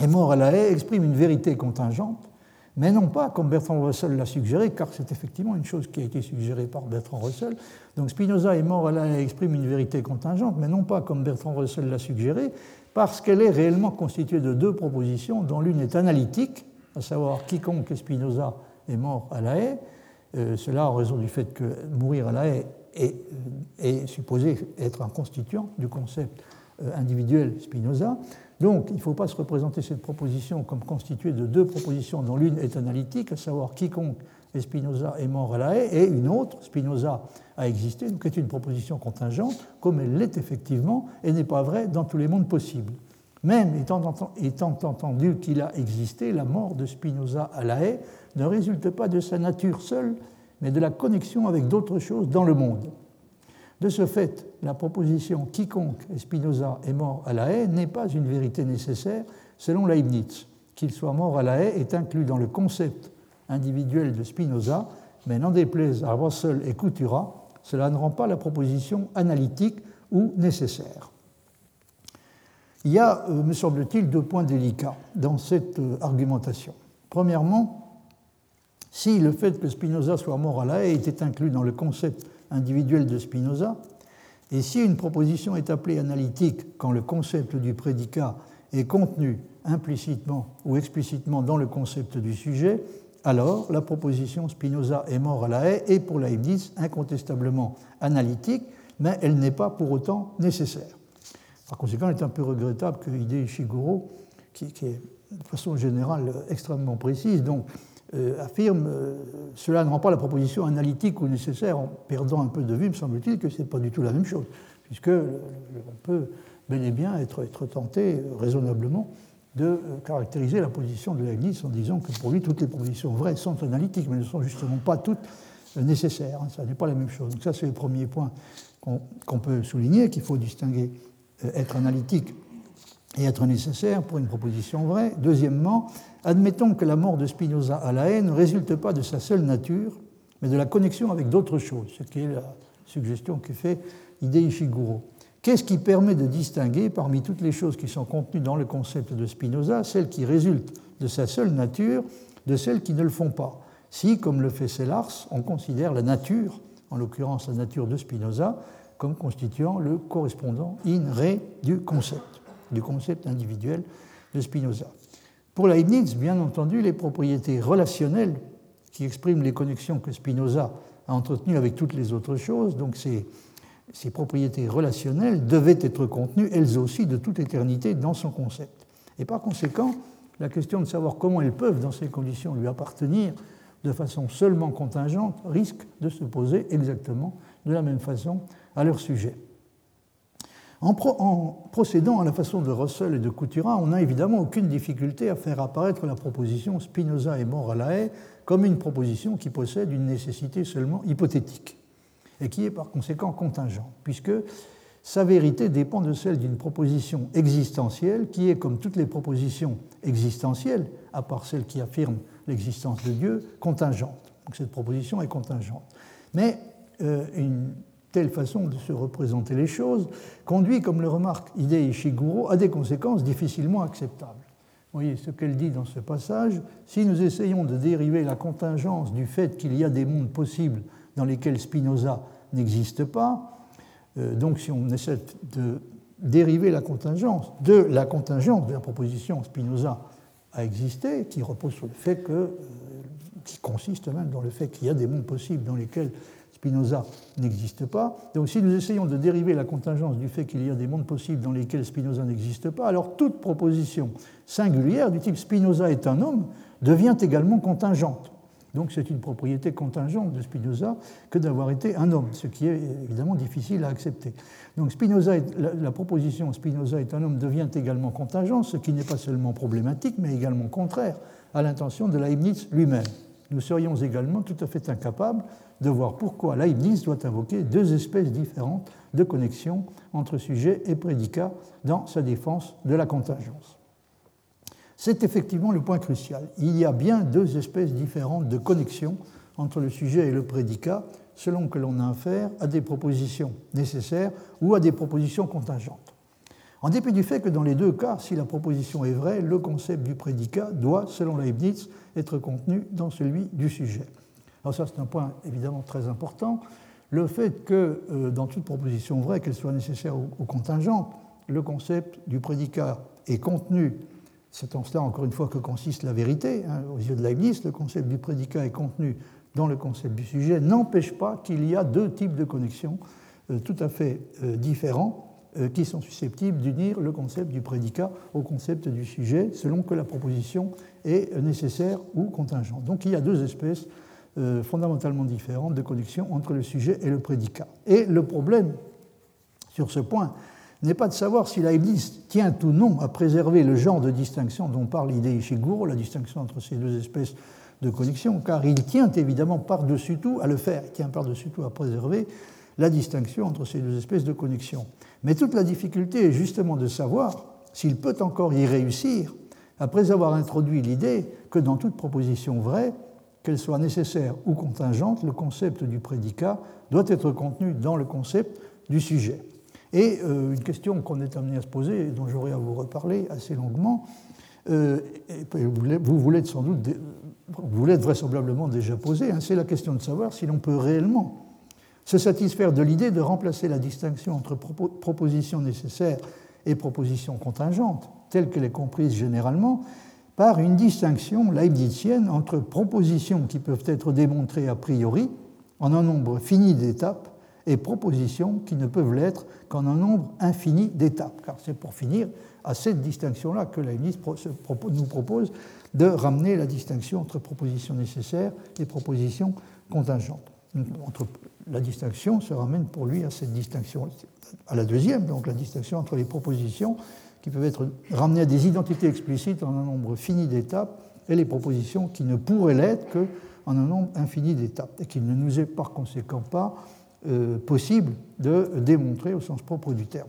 B: est mort à la haie exprime une vérité contingente, mais non pas comme Bertrand Russell l'a suggéré, car c'est effectivement une chose qui a été suggérée par Bertrand Russell. Donc Spinoza est mort à la haie exprime une vérité contingente, mais non pas comme Bertrand Russell l'a suggéré, parce qu'elle est réellement constituée de deux propositions, dont l'une est analytique, à savoir quiconque Spinoza est mort à la haie, euh, cela en raison du fait que mourir à la haie est, est supposé être un constituant du concept euh, individuel Spinoza. Donc il ne faut pas se représenter cette proposition comme constituée de deux propositions dont l'une est analytique, à savoir quiconque Spinoza est mort à la haie, et une autre, Spinoza a existé, donc est une proposition contingente, comme elle l'est effectivement, et n'est pas vraie dans tous les mondes possibles. Même étant, entendu qu'il a existé, la mort de Spinoza à la haie ne résulte pas de sa nature seule, mais de la connexion avec d'autres choses dans le monde. De ce fait, la proposition quiconque Spinoza est mort à la haie n'est pas une vérité nécessaire selon Leibniz. Qu'il soit mort à la haie est inclus dans le concept individuel de Spinoza, mais n'en déplaise à Russell et Coutura, cela ne rend pas la proposition analytique ou nécessaire. Il y a, euh, me semble-t-il, deux points délicats dans cette euh, argumentation. Premièrement, si le fait que Spinoza soit mort à la haie était inclus dans le concept individuel de Spinoza, et si une proposition est appelée analytique quand le concept du prédicat est contenu implicitement ou explicitement dans le concept du sujet, alors la proposition Spinoza est mort à la haie est pour Leibniz incontestablement analytique, mais elle n'est pas pour autant nécessaire. Par conséquent, il est un peu regrettable que Hidei Ishiguro, qui, est de façon générale extrêmement précise, donc, affirme euh, cela ne rend pas la proposition analytique ou nécessaire en perdant un peu de vue, me semble-t-il, que ce n'est pas du tout la même chose, puisque on peut bel et bien être, tenté euh, raisonnablement de euh, caractériser la position de Leibniz en disant que pour lui, toutes les propositions vraies sont analytiques, mais ne sont justement pas toutes euh, nécessaires. Ça n'est pas la même chose. Donc ça, c'est le premier point qu'on peut souligner, qu'il faut distinguer euh, être analytique et être nécessaire pour une proposition vraie. Deuxièmement, admettons que la mort de Spinoza à la haine ne résulte pas de sa seule nature, mais de la connexion avec d'autres choses, ce qui est la suggestion que fait Hidei Ishiguro. Qu'est-ce qui permet de distinguer parmi toutes les choses qui sont contenues dans le concept de Spinoza celles qui résultent de sa seule nature de celles qui ne le font pas? Si, comme le fait Sellars, on considère la nature, en l'occurrence la nature de Spinoza, comme constituant le correspondant in re du concept, du concept individuel de Spinoza. Pour Leibniz, bien entendu, les propriétés relationnelles qui expriment les connexions que Spinoza a entretenu avec toutes les autres choses. Donc ces, ces propriétés relationnelles devaient être contenues, elles aussi, de toute éternité dans son concept. Et par conséquent, la question de savoir comment elles peuvent, dans ces conditions, lui appartenir de façon seulement contingente risque de se poser exactement de la même façon à leur sujet. En, procédant à la façon de Russell et de Coutura, on n'a évidemment aucune difficulté à faire apparaître la proposition Spinoza et Moralae comme une proposition qui possède une nécessité seulement hypothétique et qui est par conséquent contingente, puisque sa vérité dépend de celle d'une proposition existentielle qui est, comme toutes les propositions existentielles, à part celle qui affirme l'existence de Dieu, contingente. Donc cette proposition est contingente. Mais euh, une telle façon de se représenter les choses conduit, comme le remarque Hidei Ishiguro, à des conséquences difficilement acceptables. Voyez ce qu'elle dit dans ce passage. Si nous essayons de dériver la contingence du fait qu'il y a des mondes possibles dans lesquels Spinoza n'existe pas, euh, donc si on essaie de dériver la contingence de la contingence de la proposition Spinoza a existé, qui repose sur le fait que, euh, qui consiste même dans le fait qu'il y a des mondes possibles dans lesquels Spinoza n'existe pas. Donc si nous essayons de dériver la contingence du fait qu'il y a des mondes possibles dans lesquels Spinoza n'existe pas, alors toute proposition singulière du type Spinoza est un homme devient également contingente. Donc c'est une propriété contingente de Spinoza que d'avoir été un homme, ce qui est évidemment difficile à accepter. Donc Spinoza la, proposition Spinoza est un homme devient également contingente, ce qui n'est pas seulement problématique, mais également contraire à l'intention de Leibniz lui-même. Nous serions également tout à fait incapables de voir pourquoi Leibniz doit invoquer deux espèces différentes de connexion entre sujet et prédicat dans sa défense de la contingence. C'est effectivement le point crucial. Il y a bien deux espèces différentes de connexion entre le sujet et le prédicat, selon que l'on a affaire à des propositions nécessaires ou à des propositions contingentes. En dépit du fait que dans les deux cas, si la proposition est vraie, le concept du prédicat doit, selon Leibniz, être contenu dans celui du sujet. Alors ça, c'est un point évidemment très important. Le fait que euh, dans toute proposition vraie, qu'elle soit nécessaire ou, contingente, le concept du prédicat est contenu c'est en cela, encore une fois, que consiste la vérité. Hein. Aux yeux de Leibniz, le concept du prédicat est contenu dans le concept du sujet, n'empêche pas qu'il y a deux types de connexions euh, tout à fait euh, différents qui sont susceptibles d'unir le concept du prédicat au concept du sujet, selon que la proposition est nécessaire ou contingente. Donc il y a deux espèces fondamentalement différentes de connexions entre le sujet et le prédicat. Et le problème sur ce point, n'est pas de savoir si Leibniz tient ou non à préserver le genre de distinction dont parle l'idée Ishiguro, la distinction entre ces deux espèces de connexion, car il tient évidemment par-dessus tout à le faire, il tient par-dessus tout à préserver la distinction entre ces deux espèces de connexion. Mais toute la difficulté est justement de savoir s'il peut encore y réussir après avoir introduit l'idée que dans toute proposition vraie, qu'elle soit nécessaire ou contingente, le concept du prédicat doit être contenu dans le concept du sujet. Et euh, une question qu'on est amené à se poser, et dont j'aurai à vous reparler assez longuement, euh, vous voulez sans doute, l'êtes vraisemblablement déjà posée, hein, c'est la question de savoir si l'on peut réellement se satisfaire de l'idée de remplacer la distinction entre proposition nécessaire et proposition contingente, telle qu'elle est comprise généralement, par une distinction leibnizienne entre propositions qui peuvent être démontrées a priori en un nombre fini d'étapes et propositions qui ne peuvent l'être qu'en un nombre infini d'étapes. Car c'est pour finir à cette distinction-là que Leibniz nous propose de ramener la distinction entre propositions nécessaires et propositions contingentes. La distinction se ramène pour lui à cette distinction, à la deuxième, donc la distinction entre les propositions qui peuvent être ramenées à des identités explicites en un nombre fini d'étapes et les propositions qui ne pourraient l'être qu'en un nombre infini d'étapes et qui ne nous est par conséquent pas euh, possible de démontrer au sens propre du terme,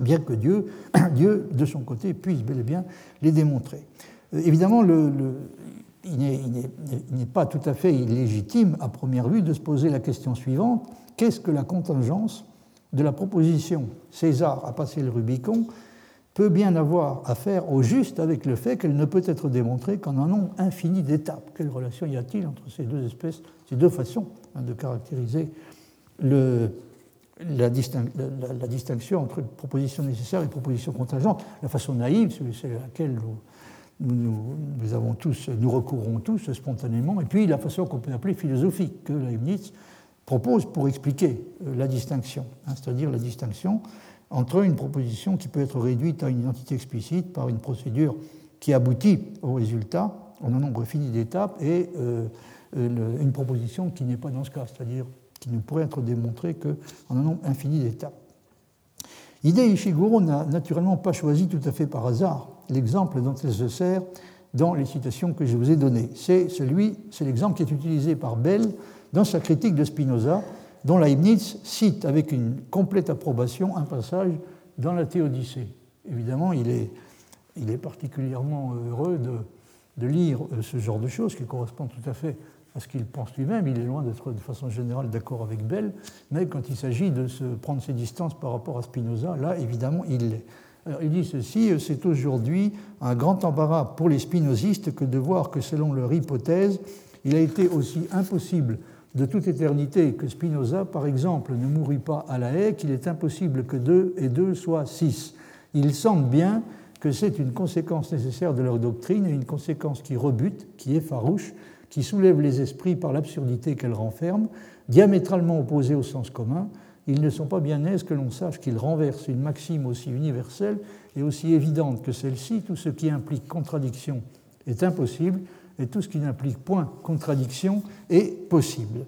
B: bien que Dieu, Dieu de son côté, puisse bel et bien les démontrer. Euh, évidemment, il n'est pas tout à fait illégitime, à première vue, de se poser la question suivante qu'est-ce que la contingence de la proposition César a passé le Rubicon peut bien avoir à faire au juste avec le fait qu'elle ne peut être démontrée qu'en un nombre infini d'étapes. Quelle relation y a-t-il entre ces deux espèces, ces deux façons hein, de caractériser la, distinction entre proposition nécessaire et proposition contingente, la façon naïve, c'est laquelle nous, avons tous, nous recourons tous spontanément, et puis la façon qu'on peut appeler philosophique que Leibniz propose pour expliquer euh, la distinction, hein, c'est-à-dire la distinction entre une proposition qui peut être réduite à une identité explicite par une procédure qui aboutit au résultat en un nombre fini d'étapes et euh, une proposition qui n'est pas dans ce cas, c'est-à-dire qui ne pourrait être démontrée qu'en un nombre infini d'étapes. L'idée Ishiguro n'a naturellement pas choisi tout à fait par hasard l'exemple dont elle se sert dans les citations que je vous ai données. C'est celui, c'est l'exemple qui est utilisé par Bell dans sa critique de Spinoza, dont Leibniz cite avec une complète approbation un passage dans la Théodicée. Évidemment, il est, particulièrement heureux de, lire ce genre de choses qui correspond tout à fait à ce qu'il pense lui-même. Il est loin d'être de façon générale d'accord avec Bell, mais quand il s'agit de se prendre ses distances par rapport à Spinoza, là, évidemment, il l'est il dit ceci, c'est aujourd'hui un grand embarras pour les spinozistes que de voir que selon leur hypothèse, il a été aussi impossible de toute éternité que Spinoza, par exemple, ne mourut pas à la haie, qu'il est impossible que deux et deux soient six. Ils sentent bien que c'est une conséquence nécessaire de leur doctrine et une conséquence qui rebute, qui est farouche, qui soulève les esprits par l'absurdité qu'elle renferme, diamétralement opposée au sens commun, ils ne sont pas bien aises que l'on sache qu'ils renversent une maxime aussi universelle et aussi évidente que celle-ci. Tout ce qui implique contradiction est impossible et tout ce qui n'implique point contradiction est possible.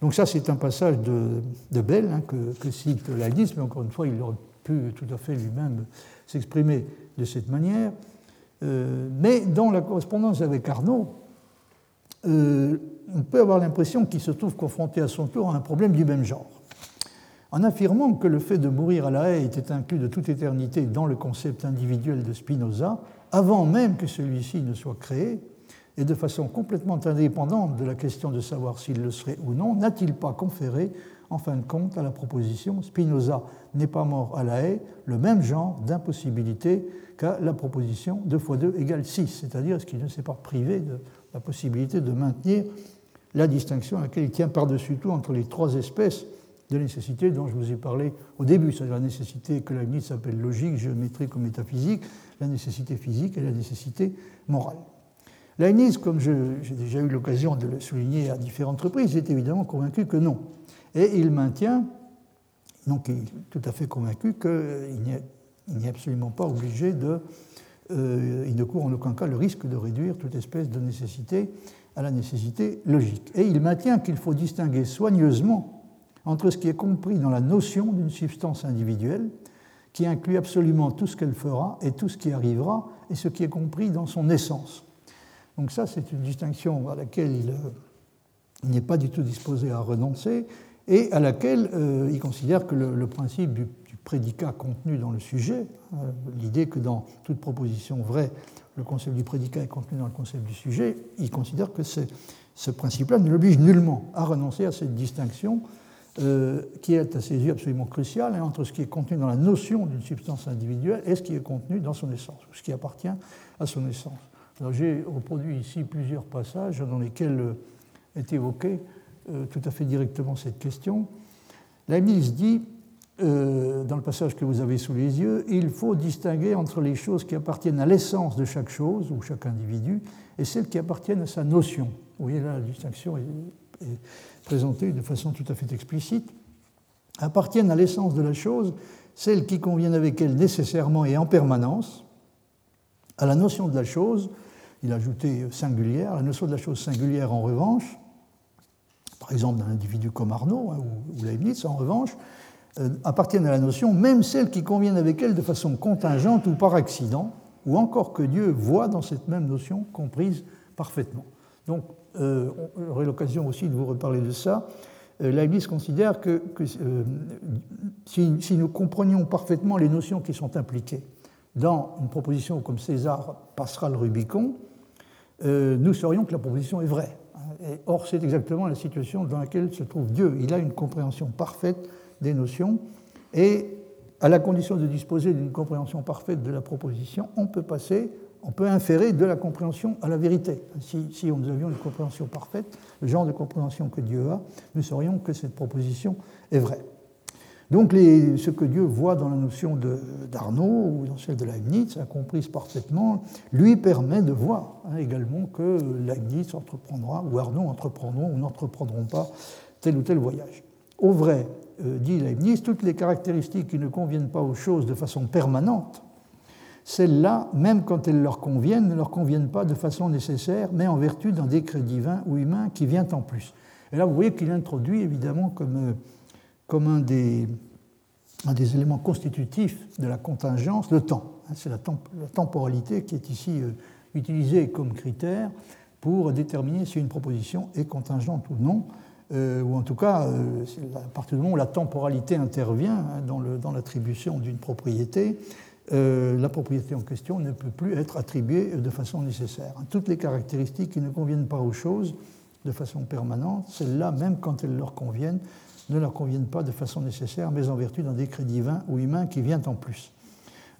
B: Donc ça, c'est un passage de, de Bell hein, que, cite Leibniz, mais encore une fois, il aurait pu tout à fait lui-même s'exprimer de cette manière. Euh, mais dans la correspondance avec Arnaud, euh, on peut avoir l'impression qu'il se trouve confronté à son tour à un problème du même genre. En affirmant que le fait de mourir à la haie était inclus de toute éternité dans le concept individuel de Spinoza, avant même que celui-ci ne soit créé, et de façon complètement indépendante de la question de savoir s'il le serait ou non, n'a-t-il pas conféré, en fin de compte, à la proposition Spinoza n'est pas mort à la haie le même genre d'impossibilité qu'à la proposition 2 fois 2 égale 6, c'est-à-dire ce qu'il ne s'est pas privé de la possibilité de maintenir la distinction à laquelle il tient par-dessus tout entre les trois espèces de nécessité dont je vous ai parlé au début, c'est-à-dire la nécessité que la limite s'appelle logique, géométrique ou métaphysique, la nécessité physique et la nécessité morale. Leibniz, comme j'ai déjà eu l'occasion de le souligner à différentes reprises, est évidemment convaincu que non. Et il maintient, donc il est tout à fait convaincu qu'il n'est absolument pas obligé de. Euh, il ne court en aucun cas le risque de réduire toute espèce de nécessité à la nécessité logique. Et il maintient qu'il faut distinguer soigneusement entre ce qui est compris dans la notion d'une substance individuelle, qui inclut absolument tout ce qu'elle fera et tout ce qui arrivera, et ce qui est compris dans son essence. Donc ça, c'est une distinction à laquelle il, euh, n'est pas du tout disposé à renoncer, et à laquelle euh, il considère que le, principe du, prédicat contenu dans le sujet, euh, l'idée que dans toute proposition vraie, le concept du prédicat est contenu dans le concept du sujet, il considère que ce principe-là ne l'oblige nullement à renoncer à cette distinction qui est à ses yeux absolument crucial hein, entre ce qui est contenu dans la notion d'une substance individuelle et ce qui est contenu dans son essence, ou ce qui appartient à son essence. J'ai reproduit ici plusieurs passages dans lesquels euh, est évoquée euh, tout à fait directement cette question. Leibniz dit, dans le passage que vous avez sous les yeux, il faut distinguer entre les choses qui appartiennent à l'essence de chaque chose ou chaque individu et celles qui appartiennent à sa notion. Vous voyez là, la distinction est présentées de façon tout à fait explicite, appartiennent à l'essence de la chose, celles qui conviennent avec elle nécessairement et en permanence, à la notion de la chose, il a ajouté singulière, la notion de la chose singulière en revanche, par exemple d'un individu comme Arnaud hein, ou, Leibniz en revanche, euh, appartiennent à la notion, même celles qui conviennent avec elle de façon contingente ou par accident, ou encore que Dieu voit dans cette même notion comprise parfaitement. Donc euh, j'aurai l'occasion aussi de vous reparler de ça, euh, Leibniz considère que, euh, si, nous comprenions parfaitement les notions qui sont impliquées dans une proposition comme César passera le Rubicon, nous saurions que la proposition est vraie. or, c'est exactement la situation dans laquelle se trouve Dieu. Il a une compréhension parfaite des notions et à la condition de disposer d'une compréhension parfaite de la proposition, on peut passer on peut inférer de la compréhension à la vérité. Si, si, nous avions une compréhension parfaite, le genre de compréhension que Dieu a, nous saurions que cette proposition est vraie. Donc ce que Dieu voit dans la notion d'Arnaud ou dans celle de Leibniz, comprise parfaitement, lui permet de voir hein, également que Leibniz entreprendra ou Arnaud entreprendront ou n'entreprendront pas tel ou tel voyage. Au vrai, euh, dit Leibniz, toutes les caractéristiques qui ne conviennent pas aux choses de façon permanente, celles-là, même quand elles leur conviennent, ne leur conviennent pas de façon nécessaire, mais en vertu d'un décret divin ou humain qui vient en plus. Et là, vous voyez qu'il introduit évidemment comme euh, comme un des, éléments constitutifs de la contingence le temps. Hein, c'est la, temporalité qui est ici euh, utilisée comme critère pour déterminer si une proposition est contingente ou non, euh, ou en tout cas, euh, à partir du moment où la temporalité intervient hein, dans l'attribution d'une propriété, la propriété en question ne peut plus être attribuée de façon nécessaire. Toutes les caractéristiques qui ne conviennent pas aux choses de façon permanente, celles-là, même quand elles leur conviennent, ne leur conviennent pas de façon nécessaire, mais en vertu d'un décret divin ou humain qui vient en plus.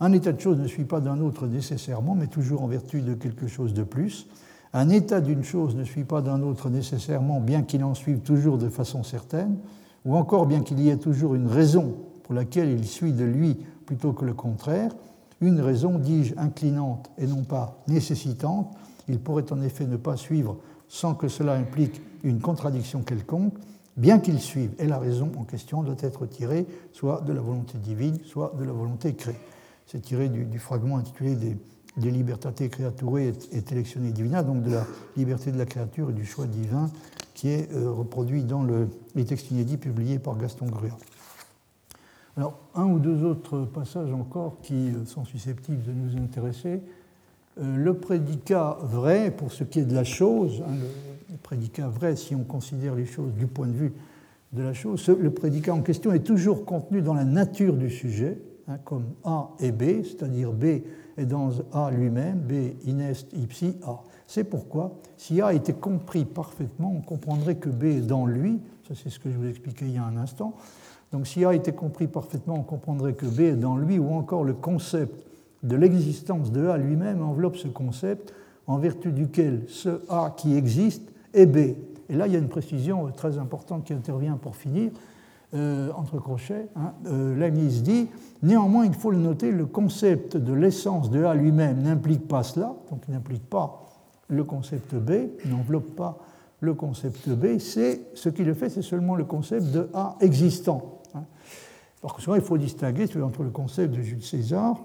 B: Un état de chose ne suit pas d'un autre nécessairement, mais toujours en vertu de quelque chose de plus. Un état d'une chose ne suit pas d'un autre nécessairement, bien qu'il en suive toujours de façon certaine, ou encore bien qu'il y ait toujours une raison pour laquelle il suit de lui plutôt que le contraire, une raison, dis-je, inclinante et non pas nécessitante. Il pourrait en effet ne pas suivre sans que cela implique une contradiction quelconque, bien qu'il suive, et la raison en question doit être tirée soit de la volonté divine, soit de la volonté créée. C'est tiré du, fragment intitulé des, des libertate et, et divina, donc de la liberté de la créature et du choix divin, qui est euh, reproduit dans le, les textes inédits publiés par Gaston Grua. Alors, un ou deux autres passages encore qui euh, sont susceptibles de nous intéresser. Euh, le prédicat vrai, pour ce qui est de la chose, hein, le, prédicat vrai, si on considère les choses du point de vue de la chose, le prédicat en question est toujours contenu dans la nature du sujet, hein, comme A et B, c'est-à-dire B est dans A lui-même, B inest ipsi A. C'est pourquoi, si A était compris parfaitement, on comprendrait que B est dans lui, ça c'est ce que je vous expliquais il y a un instant. Donc si A était compris parfaitement, on comprendrait que B est dans lui, ou encore le concept de l'existence de A lui-même enveloppe ce concept en vertu duquel ce A qui existe est B. Et là, il y a une précision très importante qui intervient pour finir, euh, entre crochets. Hein. Euh, dit Néanmoins, il faut le noter, le concept de l'essence de A lui-même n'implique pas cela, donc n'implique pas le concept B, n'enveloppe pas le concept B, c'est ce qui le fait, c'est seulement le concept de A existant. Hein. Par conséquent, il faut distinguer entre le concept de Jules César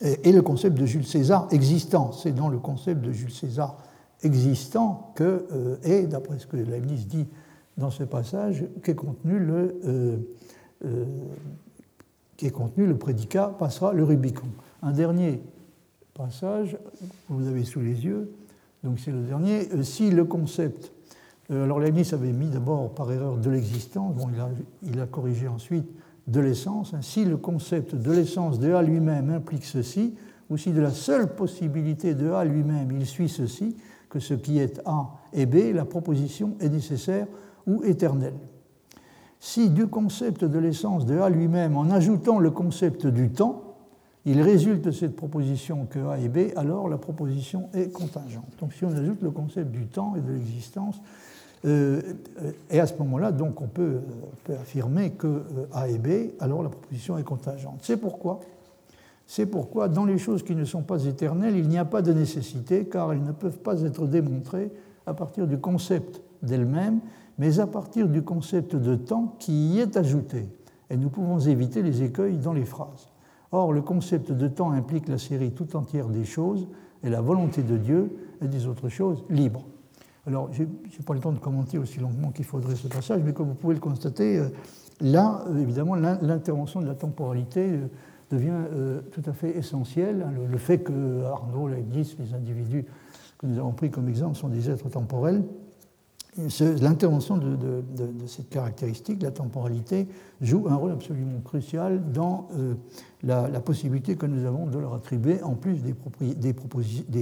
B: et le concept de Jules César existant. C'est dans le concept de Jules César existant que euh, d'après ce que Leibniz dit dans ce passage, qu'est contenu le, euh, euh, prédicat passera le Rubicon. Un dernier passage, vous avez sous les yeux, donc c'est le dernier. Si le concept, alors Leibniz avait mis d'abord par erreur de l'existence, il a, il a corrigé ensuite de l'essence, si le concept de l'essence de A lui-même implique ceci, ou si de la seule possibilité de A lui-même il suit ceci, que ce qui est A est B, la proposition est nécessaire ou éternelle. Si du concept de l'essence de A lui-même, en ajoutant le concept du temps, il résulte de cette proposition que A est B, alors la proposition est contingente. Donc si on ajoute le concept du temps et de l'existence, et à ce moment-là, donc, on peut, affirmer que euh, A et B, alors la proposition est contingente. C'est pourquoi, c'est pourquoi, dans les choses qui ne sont pas éternelles, il n'y a pas de nécessité, car elles ne peuvent pas être démontrées à partir du concept d'elles-mêmes, mais à partir du concept de temps qui y est ajouté. Et nous pouvons éviter les écueils dans les phrases. Or, le concept de temps implique la série tout entière des choses et la volonté de Dieu et des autres choses libres. Alors, je n'ai pas le temps de commenter aussi longuement qu'il faudrait ce passage, mais comme vous pouvez le constater, euh, là, euh, évidemment, l'intervention de la temporalité euh, devient tout à fait essentielle. Hein, le fait que Arnaud, Leibniz, les individus que nous avons pris comme exemple sont des êtres temporels, L'intervention de, cette caractéristique, la temporalité, joue un rôle absolument crucial dans euh, la, possibilité que nous avons de leur attribuer, en plus des,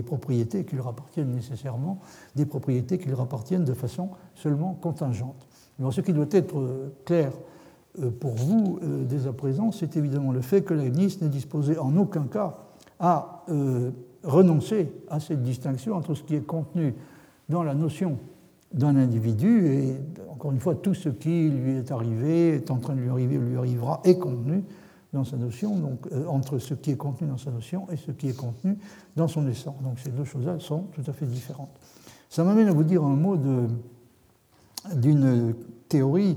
B: propriétés qui leur appartiennent nécessairement, des propriétés qui leur appartiennent de façon seulement contingente. Alors, ce qui doit être euh, clair euh, pour vous dès à présent, c'est évidemment le fait que Leibniz n'est disposé en aucun cas à renoncer à cette distinction entre ce qui est contenu dans la notion d'un individu, et encore une fois, tout ce qui lui est arrivé, est en train de lui arriver lui arrivera, est contenu dans sa notion, donc euh, entre ce qui est contenu dans sa notion et ce qui est contenu dans son essence. Donc ces deux choses-là sont tout à fait différentes. Ça m'amène à vous dire un mot d'une théorie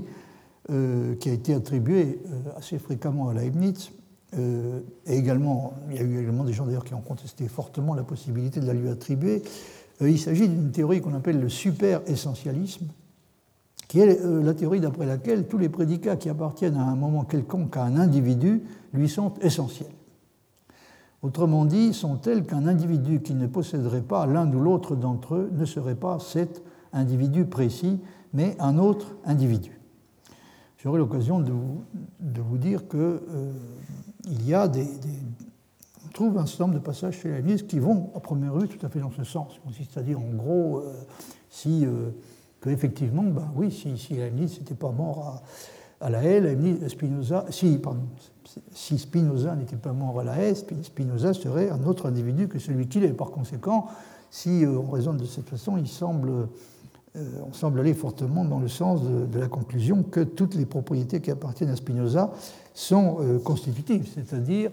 B: euh, qui a été attribuée euh, assez fréquemment à Leibniz, et également, il y a eu également des gens d'ailleurs qui ont contesté fortement la possibilité de la lui attribuer. Il s'agit d'une théorie qu'on appelle le super-essentialisme, qui est euh, la théorie d'après laquelle tous les prédicats qui appartiennent à un moment quelconque à un individu lui sont essentiels. Autrement dit, sont tels qu'un individu qui ne posséderait pas l'un ou l'autre d'entre eux ne serait pas cet individu précis, mais un autre individu. J'aurai l'occasion de, vous dire qu'il euh, y a des, trouve un certain nombre de passages chez l'Église qui vont, à première vue, tout à fait dans ce sens. C'est-à-dire, en gros, euh, si qu'effectivement, ben oui, si, si Leibniz n'était pas mort à, la haie, Spinoza, si, si Spinoza n'était pas mort à la haie, Spinoza serait un autre individu que celui qu'il est. Par conséquent, si euh, on raisonne de cette façon, il semble, euh, on semble aller fortement dans le sens de, la conclusion que toutes les propriétés qui appartiennent à Spinoza sont euh, constitutives, c'est-à-dire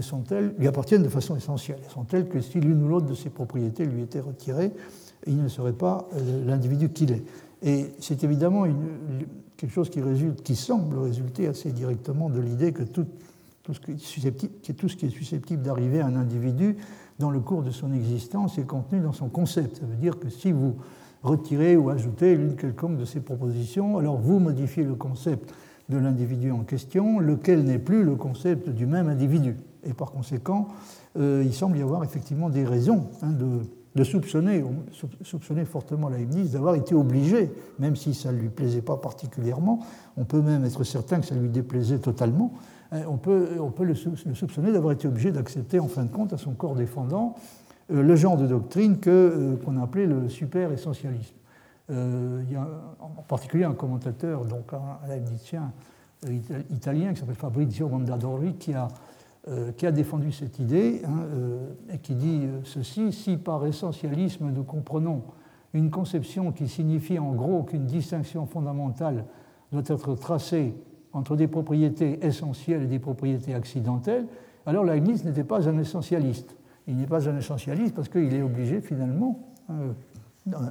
B: sont-elles, lui appartiennent de façon essentielle. Sont telles que si l'une ou l'autre de ces propriétés lui était retirée, il ne serait pas euh, l'individu qu'il est. Et c'est évidemment quelque chose qui, qui semble résulter assez directement de l'idée que tout, ce qui est susceptible, d'arriver à un individu dans le cours de son existence est contenu dans son concept. Ça veut dire que si vous retirez ou ajoutez l'une quelconque de ces propositions, alors vous modifiez le concept de l'individu en question, lequel n'est plus le concept du même individu. Et par conséquent, euh, il semble y avoir effectivement des raisons hein, de, soupçonner, soupçonner fortement Leibniz d'avoir été obligé, même si ça ne lui plaisait pas particulièrement, on peut même être certain que ça lui déplaisait totalement, hein, on peut, on le soupçonner d'avoir été obligé d'accepter en fin de compte à son corps défendant euh, le genre de doctrine euh, qu'on appelait le super-essentialisme. Euh, il y a en particulier un commentateur, donc un Leibnizien italien qui s'appelle Fabrizio Mondadori, qui a euh, défendu cette idée hein, euh, et qui dit euh, ceci si par essentialisme nous comprenons une conception qui signifie en gros qu'une distinction fondamentale doit être tracée entre des propriétés essentielles et des propriétés accidentelles, alors Leibniz n'était pas un essentialiste. Il n'est pas un essentialiste parce qu'il est obligé finalement,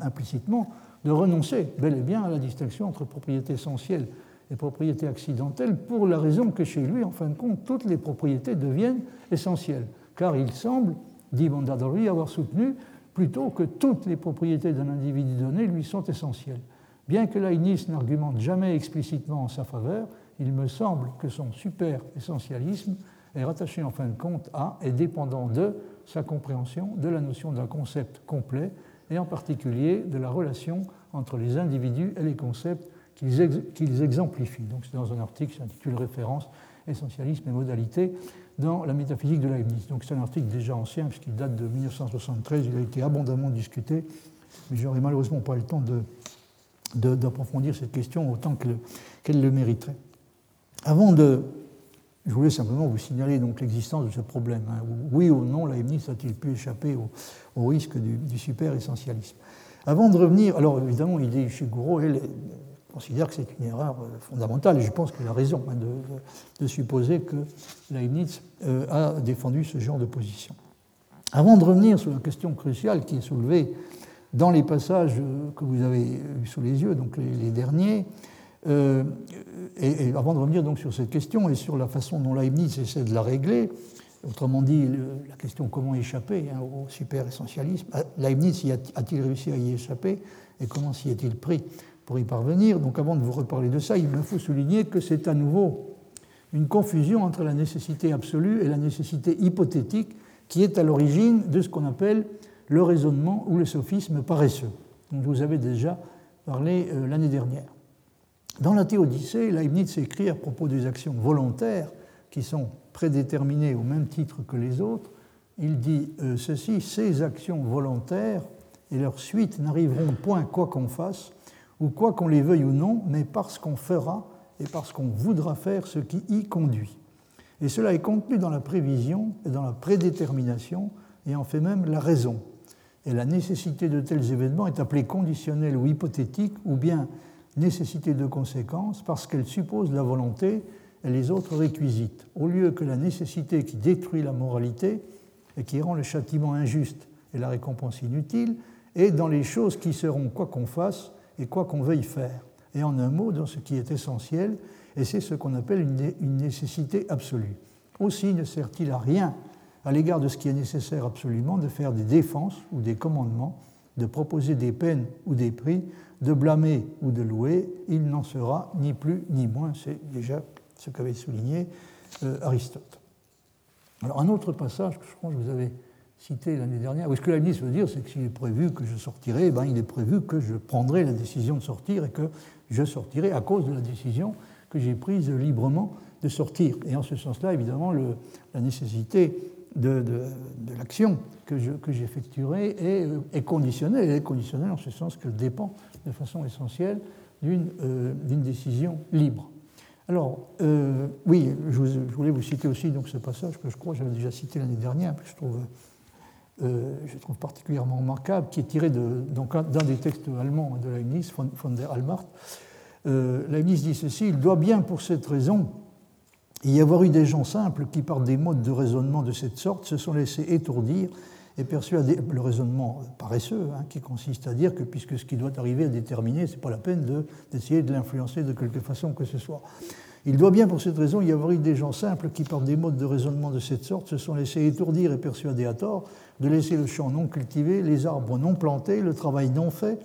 B: implicitement, de renoncer bel et bien à la distinction entre propriétés essentielles les propriétés accidentelles pour la raison que chez lui, en fin de compte, toutes les propriétés deviennent essentielles. Car il semble, dit Mondadori, avoir soutenu plutôt que toutes les propriétés d'un individu donné lui sont essentielles. Bien que Leibniz n'argumente jamais explicitement en sa faveur, il me semble que son super-essentialisme est rattaché en fin de compte à et dépendant de sa compréhension de la notion d'un concept complet et en particulier de la relation entre les individus et les concepts qu'ils exemplifient. Donc c'est dans un article qui s'intitule Référence, essentialisme et modalité dans la métaphysique de Leibniz. Donc c'est un article déjà ancien puisqu'il date de 1973, il a été abondamment discuté, mais j'aurais malheureusement pas le temps d'approfondir de, cette question autant qu'elle le mériterait. Avant de... Je voulais simplement vous signaler l'existence de ce problème. Hein. Oui ou non, Leibniz a-t-il pu échapper au, risque du, super-essentialisme Avant de revenir, alors évidemment, il est chez Gouraud, elle, considère que c'est une erreur euh, fondamentale, et je pense qu'il a raison hein, de, supposer que Leibniz euh, a défendu ce genre de position. Avant de revenir sur la question cruciale qui est soulevée dans les passages euh, que vous avez sous les yeux, donc les, derniers, et, avant de revenir donc sur cette question et sur la façon dont Leibniz essaie de la régler, autrement dit la question comment échapper hein, au super-essentialisme, Leibniz a-t-il réussi à y échapper et comment s'y est-il pris pour y parvenir? Donc avant de vous reparler de ça, il me faut souligner que c'est à nouveau une confusion entre la nécessité absolue et la nécessité hypothétique qui est à l'origine de ce qu'on appelle le raisonnement ou le sophisme paresseux, dont vous avez déjà parlé euh, l'année dernière. Dans la Théodicée, Leibniz écrit à propos des actions volontaires qui sont prédéterminées au même titre que les autres, il dit euh, ceci, ces actions volontaires et leurs suites n'arriveront point quoi qu'on fasse, ou quoi qu'on les veuille ou non, mais parce qu'on fera et parce qu'on voudra faire ce qui y conduit. Et cela est contenu dans la prévision et dans la prédétermination et en fait même la raison. Et la nécessité de tels événements est appelée conditionnelle ou hypothétique, ou bien nécessité de conséquence, parce qu'elle suppose la volonté et les autres réquisites, au lieu que la nécessité qui détruit la moralité et qui rend le châtiment injuste et la récompense inutile, est dans les choses qui seront quoi qu'on fasse et quoi qu'on veuille faire. Et en un mot, dans ce qui est essentiel, et c'est ce qu'on appelle une nécessité absolue. Aussi ne sert-il à rien à l'égard de ce qui est nécessaire absolument de faire des défenses ou des commandements, de proposer des peines ou des prix, de blâmer ou de louer, il n'en sera ni plus ni moins. C'est déjà ce qu'avait souligné euh, Aristote. Alors un autre passage que je crois que vous avez cité l'année dernière, ce que la ministre veut dire, c'est que s'il est prévu que je sortirai, ben, il est prévu que je prendrai la décision de sortir et que je sortirai à cause de la décision que j'ai prise librement de sortir. Et en ce sens-là, évidemment, la nécessité de, l'action que j'effectuerai est, est, conditionnelle. Elle est conditionnelle en ce sens qu'elle dépend de façon essentielle d'une euh, décision libre. Alors, euh, oui, je, voulais vous citer aussi donc, ce passage que je crois que j'avais déjà cité l'année dernière, que je trouve, euh, je trouve particulièrement remarquable, qui est tiré d'un des textes allemands de Leibniz, von, von der Allmacht. Leibniz dit ceci Il doit bien pour cette raison il y avoir eu des gens simples qui, par des modes de raisonnement de cette sorte, se sont laissés étourdir et persuader le raisonnement paresseux, hein, qui consiste à dire que puisque ce qui doit arriver à déterminer, ce n'est pas la peine d'essayer de, l'influencer de quelque façon que ce soit. Il doit bien pour cette raison y avoir eu des gens simples qui, par des modes de raisonnement de cette sorte, se sont laissés étourdir et persuader à tort de laisser le champ non cultivé, les arbres non plantés, le travail non fait,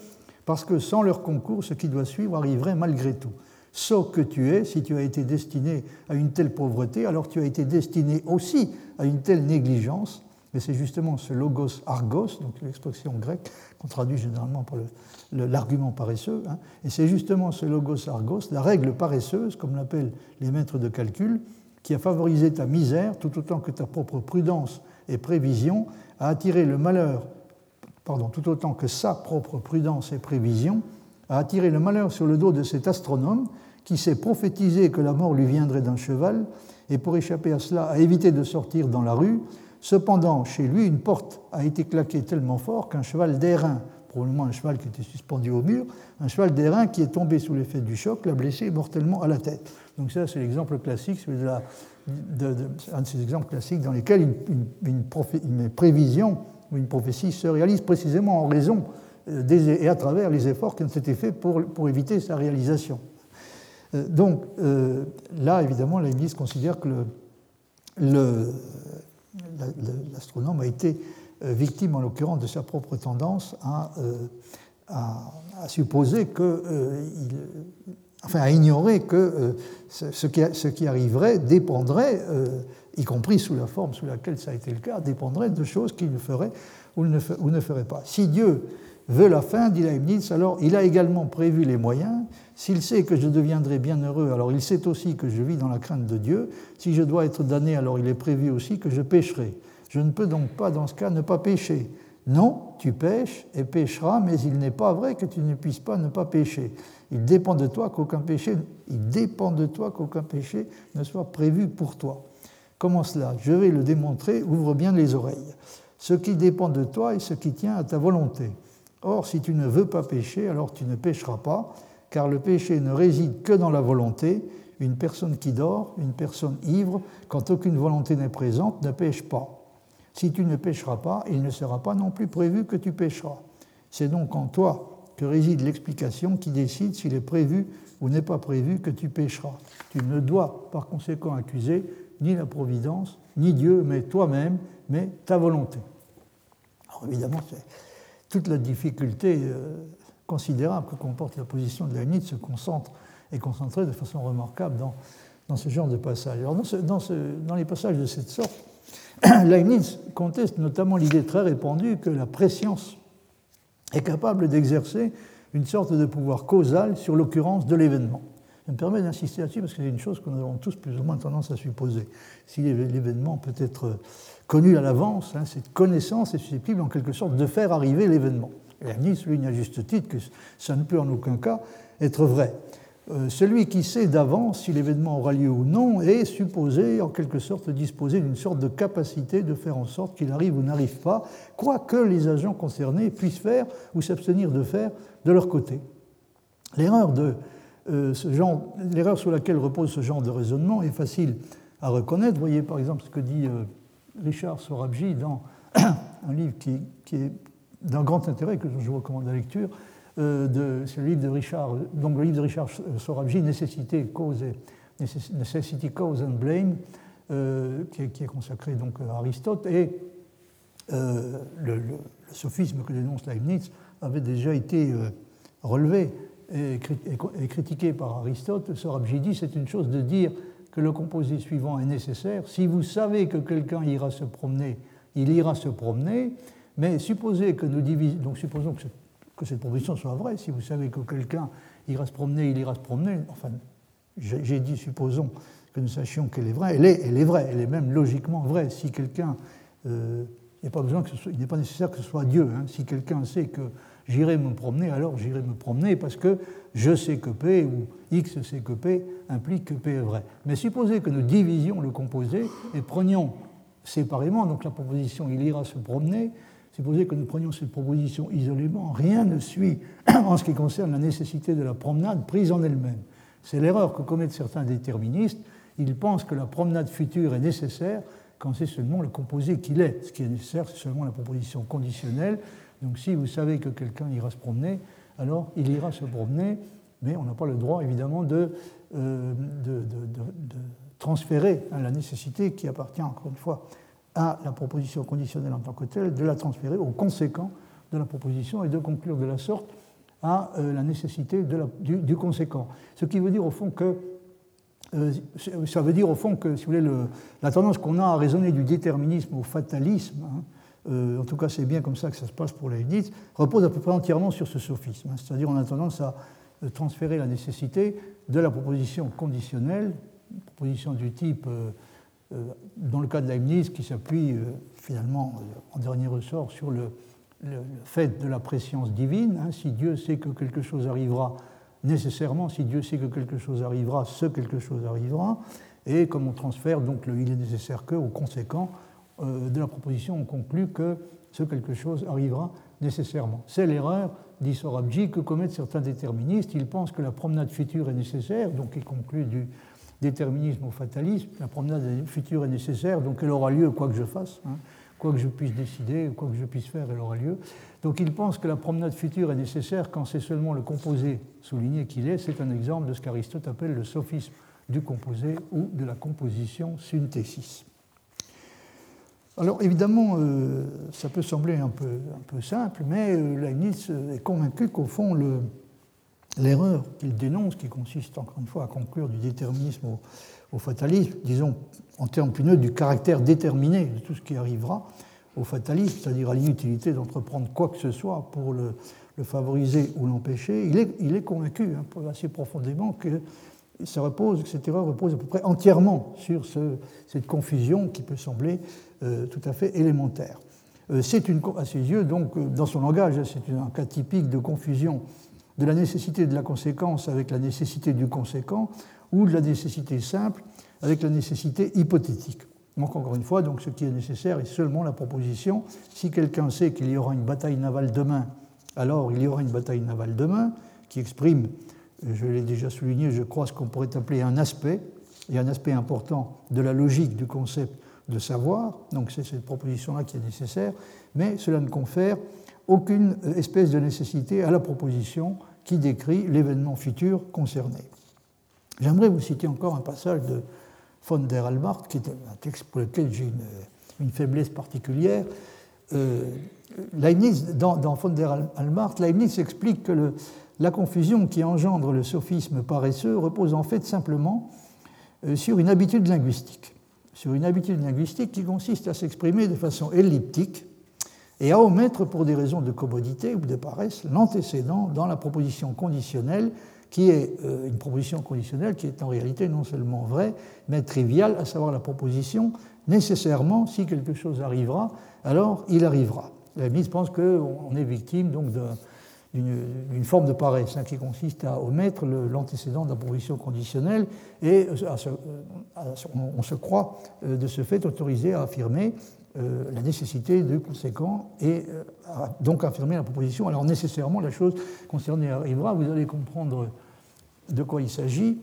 B: parce que sans leur concours, ce qui doit suivre arriverait malgré tout. Sauf que tu es, si tu as été destiné à une telle pauvreté, alors tu as été destiné aussi à une telle négligence. Mais c'est justement ce logos argos, donc l'expression grecque qu'on traduit généralement par l'argument paresseux, hein, et c'est justement ce logos argos, la règle paresseuse, comme l'appellent les maîtres de calcul, qui a favorisé ta misère tout autant que ta propre prudence et prévision a attiré le malheur, pardon, tout autant que sa propre prudence et prévision a attiré le malheur sur le dos de cet astronome qui s'est prophétisé que la mort lui viendrait d'un cheval et pour échapper à cela a évité de sortir dans la rue. Cependant, chez lui, une porte a été claquée tellement fort qu'un cheval d'airain, probablement un cheval qui était suspendu au mur, un cheval d'airain qui est tombé sous l'effet du choc l'a blessé mortellement à la tête. Donc ça, c'est l'exemple classique, de un de ces exemples classiques dans lesquels une, prévision ou une prophétie se réalise précisément en raison euh, et à travers les efforts qui ont été faits pour éviter sa réalisation. Euh, donc euh, là, évidemment, Leibniz considère que l'astronome a été victime, en l'occurrence, de sa propre tendance à, supposer enfin, à ignorer que ce, qui, arriverait dépendrait, y compris sous la forme sous laquelle ça a été le cas, dépendrait de choses qu'il ne ferait ou ne, ou ne ferait pas. Si Dieu veut la fin, dit Leibniz, alors il a également prévu les moyens. S'il sait que je deviendrai bien heureux, alors il sait aussi que je vis dans la crainte de Dieu. Si je dois être damné, alors il est prévu aussi que je pécherai. Je ne peux donc pas, dans ce cas, ne pas pécher. Non, tu pêches et pécheras, mais il n'est pas vrai que tu ne puisses pas ne pas pécher. Il dépend de toi qu'aucun péché, il dépend de toi qu'aucun péché ne soit prévu pour toi. Comment cela? Je vais le démontrer, ouvre bien les oreilles. Ce qui dépend de toi et ce qui tient à ta volonté. Or, si tu ne veux pas pécher, alors tu ne pécheras pas, car le péché ne réside que dans la volonté. Une personne qui dort, une personne ivre, quand aucune volonté n'est présente, ne pêche pas. Si tu ne pécheras pas, il ne sera pas non plus prévu que tu pécheras. C'est donc en toi que réside l'explication qui décide s'il est prévu ou n'est pas prévu que tu pécheras. Tu ne dois par conséquent accuser ni la providence, ni Dieu, mais toi-même, mais ta volonté. Alors c'est toute la difficulté euh, considérable que comporte la position de Leibniz se concentre et concentrée de façon remarquable dans, dans ce genre de passage. Alors dans, dans, les passages de cette sorte, Leibniz conteste notamment l'idée très répandue que la préscience est capable d'exercer une sorte de pouvoir causal sur l'occurrence de l'événement. Je me permets d'insister là-dessus parce que c'est une chose que nous avons tous plus ou moins tendance à supposer. Si l'événement peut être connu à l'avance, hein, cette connaissance est susceptible en quelque sorte de faire arriver l'événement. Et Nice souligne à juste titre que ça ne peut en aucun cas être vrai. euh, celui qui sait d'avance si l'événement aura lieu ou non est supposé, en quelque sorte, disposer d'une sorte de capacité de faire en sorte qu'il arrive ou n'arrive pas, quoi que les agents concernés puissent faire ou s'abstenir de faire de leur côté. L'erreur euh, l'erreur sur laquelle repose ce genre de raisonnement est facile à reconnaître. Voyez par exemple ce que dit euh, Richard Sorabji dans un livre qui, est d'un grand intérêt que je vous recommande la lecture, euh, c'est le livre de Richard, donc le livre de Richard Sorabji, et, Necessity, Cause and Blame, euh, qui, est, consacré donc à Aristote, et euh, le, sophisme que dénonce Leibniz avait déjà été relevé et, critiqué par Aristote. Sorabji dit c'est une chose de dire que le composé suivant est nécessaire. Si vous savez que quelqu'un ira se promener, il ira se promener, mais supposons que cette proposition soit vraie. Si vous savez que quelqu'un ira se promener, il ira se promener. Enfin, j'ai dit, supposons que nous sachions qu'elle est vraie. Elle est, elle est vraie, elle est même logiquement vraie. Si quelqu'un, euh, il n'est pas que nécessaire que ce soit Dieu. Hein. Si quelqu'un sait que j'irai me promener, alors j'irai me promener parce que je sais que P ou X sait que P implique que P est vrai. Mais supposez que nous divisions le composé et prenions séparément, donc la proposition il ira se promener, Supposez que nous prenions cette proposition isolément, rien ne suit en ce qui concerne la nécessité de la promenade prise en elle-même. C'est l'erreur que commettent certains déterministes. Ils pensent que la promenade future est nécessaire quand c'est seulement le composé qu'il est. Ce qui est nécessaire, c'est seulement la proposition conditionnelle. Donc si vous savez que quelqu'un ira se promener, alors il ira se promener, mais on n'a pas le droit, évidemment, de, euh, de, transférer la nécessité qui appartient, encore une fois, à la proposition conditionnelle en tant que telle, de la transférer aux conséquents de la proposition et de conclure de la sorte à euh, la nécessité du, conséquent. Ce qui veut dire au fond que euh, ça veut dire au fond que, si vous voulez, le, la tendance qu'on a à raisonner du déterminisme au fatalisme, hein, en tout cas c'est bien comme ça que ça se passe pour Leibniz, repose à peu près entièrement sur ce sophisme. Hein. C'est-à-dire on a tendance à transférer la nécessité de la proposition conditionnelle, proposition du type euh, dans le cas de Leibniz, qui s'appuie euh, finalement euh, en dernier ressort sur le, fait de la préscience divine. Hein. si Dieu sait que quelque chose arrivera, nécessairement, si Dieu sait que quelque chose arrivera, ce quelque chose arrivera. Et comme on transfère donc le il est nécessaire que, au conséquent de la proposition, on conclut que ce quelque chose arrivera nécessairement. C'est l'erreur, dit Sorabji, que commettent certains déterministes. Ils pensent que la promenade future est nécessaire, donc ils concluent du, déterminisme au fatalisme, la promenade future est nécessaire, donc elle aura lieu quoi que je fasse, hein. quoi que je puisse décider, quoi que je puisse faire, elle aura lieu. Donc il pense que la promenade future est nécessaire quand c'est seulement le composé souligné qu'il est. C'est un exemple de ce qu'Aristote appelle le sophisme du composé ou de la composition synthésis. Alors évidemment, euh, ça peut sembler un peu, simple, mais euh, Leibniz est convaincu qu'au fond, le, l'erreur qu'il dénonce, qui consiste encore une fois à conclure du déterminisme au, fatalisme, disons en termes plus du caractère déterminé de tout ce qui arrivera au fatalisme, c'est-à-dire à, l'inutilité d'entreprendre quoi que ce soit pour le, favoriser ou l'empêcher, il est, convaincu hein, assez profondément que cette erreur repose à peu près entièrement sur cette confusion qui peut sembler euh, tout à fait élémentaire. Euh, c'est une, à ses yeux, donc, euh, dans son langage, c'est un cas typique de confusion de la nécessité de la conséquence avec la nécessité du conséquent, ou de la nécessité simple avec la nécessité hypothétique. Donc encore une fois, donc, ce qui est nécessaire est seulement la proposition. Si quelqu'un sait qu'il y aura une bataille navale demain, alors il y aura une bataille navale demain, qui exprime, je l'ai déjà souligné, je crois, ce qu'on pourrait appeler un aspect, et un aspect important de la logique du concept de savoir. Donc c'est cette proposition-là qui est nécessaire, mais cela ne confère aucune espèce de nécessité à la proposition qui décrit l'événement futur concerné. J'aimerais vous citer encore un passage de von der Almart, qui est un texte pour lequel j'ai une, faiblesse particulière. Euh, Leibniz, dans, von der Almart, Leibniz explique que la confusion qui engendre le sophisme paresseux repose en fait simplement euh, sur une habitude linguistique. Sur une habitude linguistique qui consiste à s'exprimer de façon elliptique et à omettre pour des raisons de commodité ou de paresse l'antécédent dans la proposition conditionnelle qui est euh, une proposition conditionnelle qui est en réalité non seulement vraie, mais triviale, à savoir la proposition nécessairement, si quelque chose arrivera, alors il arrivera. La mise pense qu'on est victime donc d'une forme de paresse hein, qui consiste à omettre l'antécédent de la proposition conditionnelle et on se croit de ce fait autorisé à affirmer la nécessité du conséquent et donc affirmer la proposition. Alors nécessairement la chose concernée arrivera, vous allez comprendre de quoi il s'agit.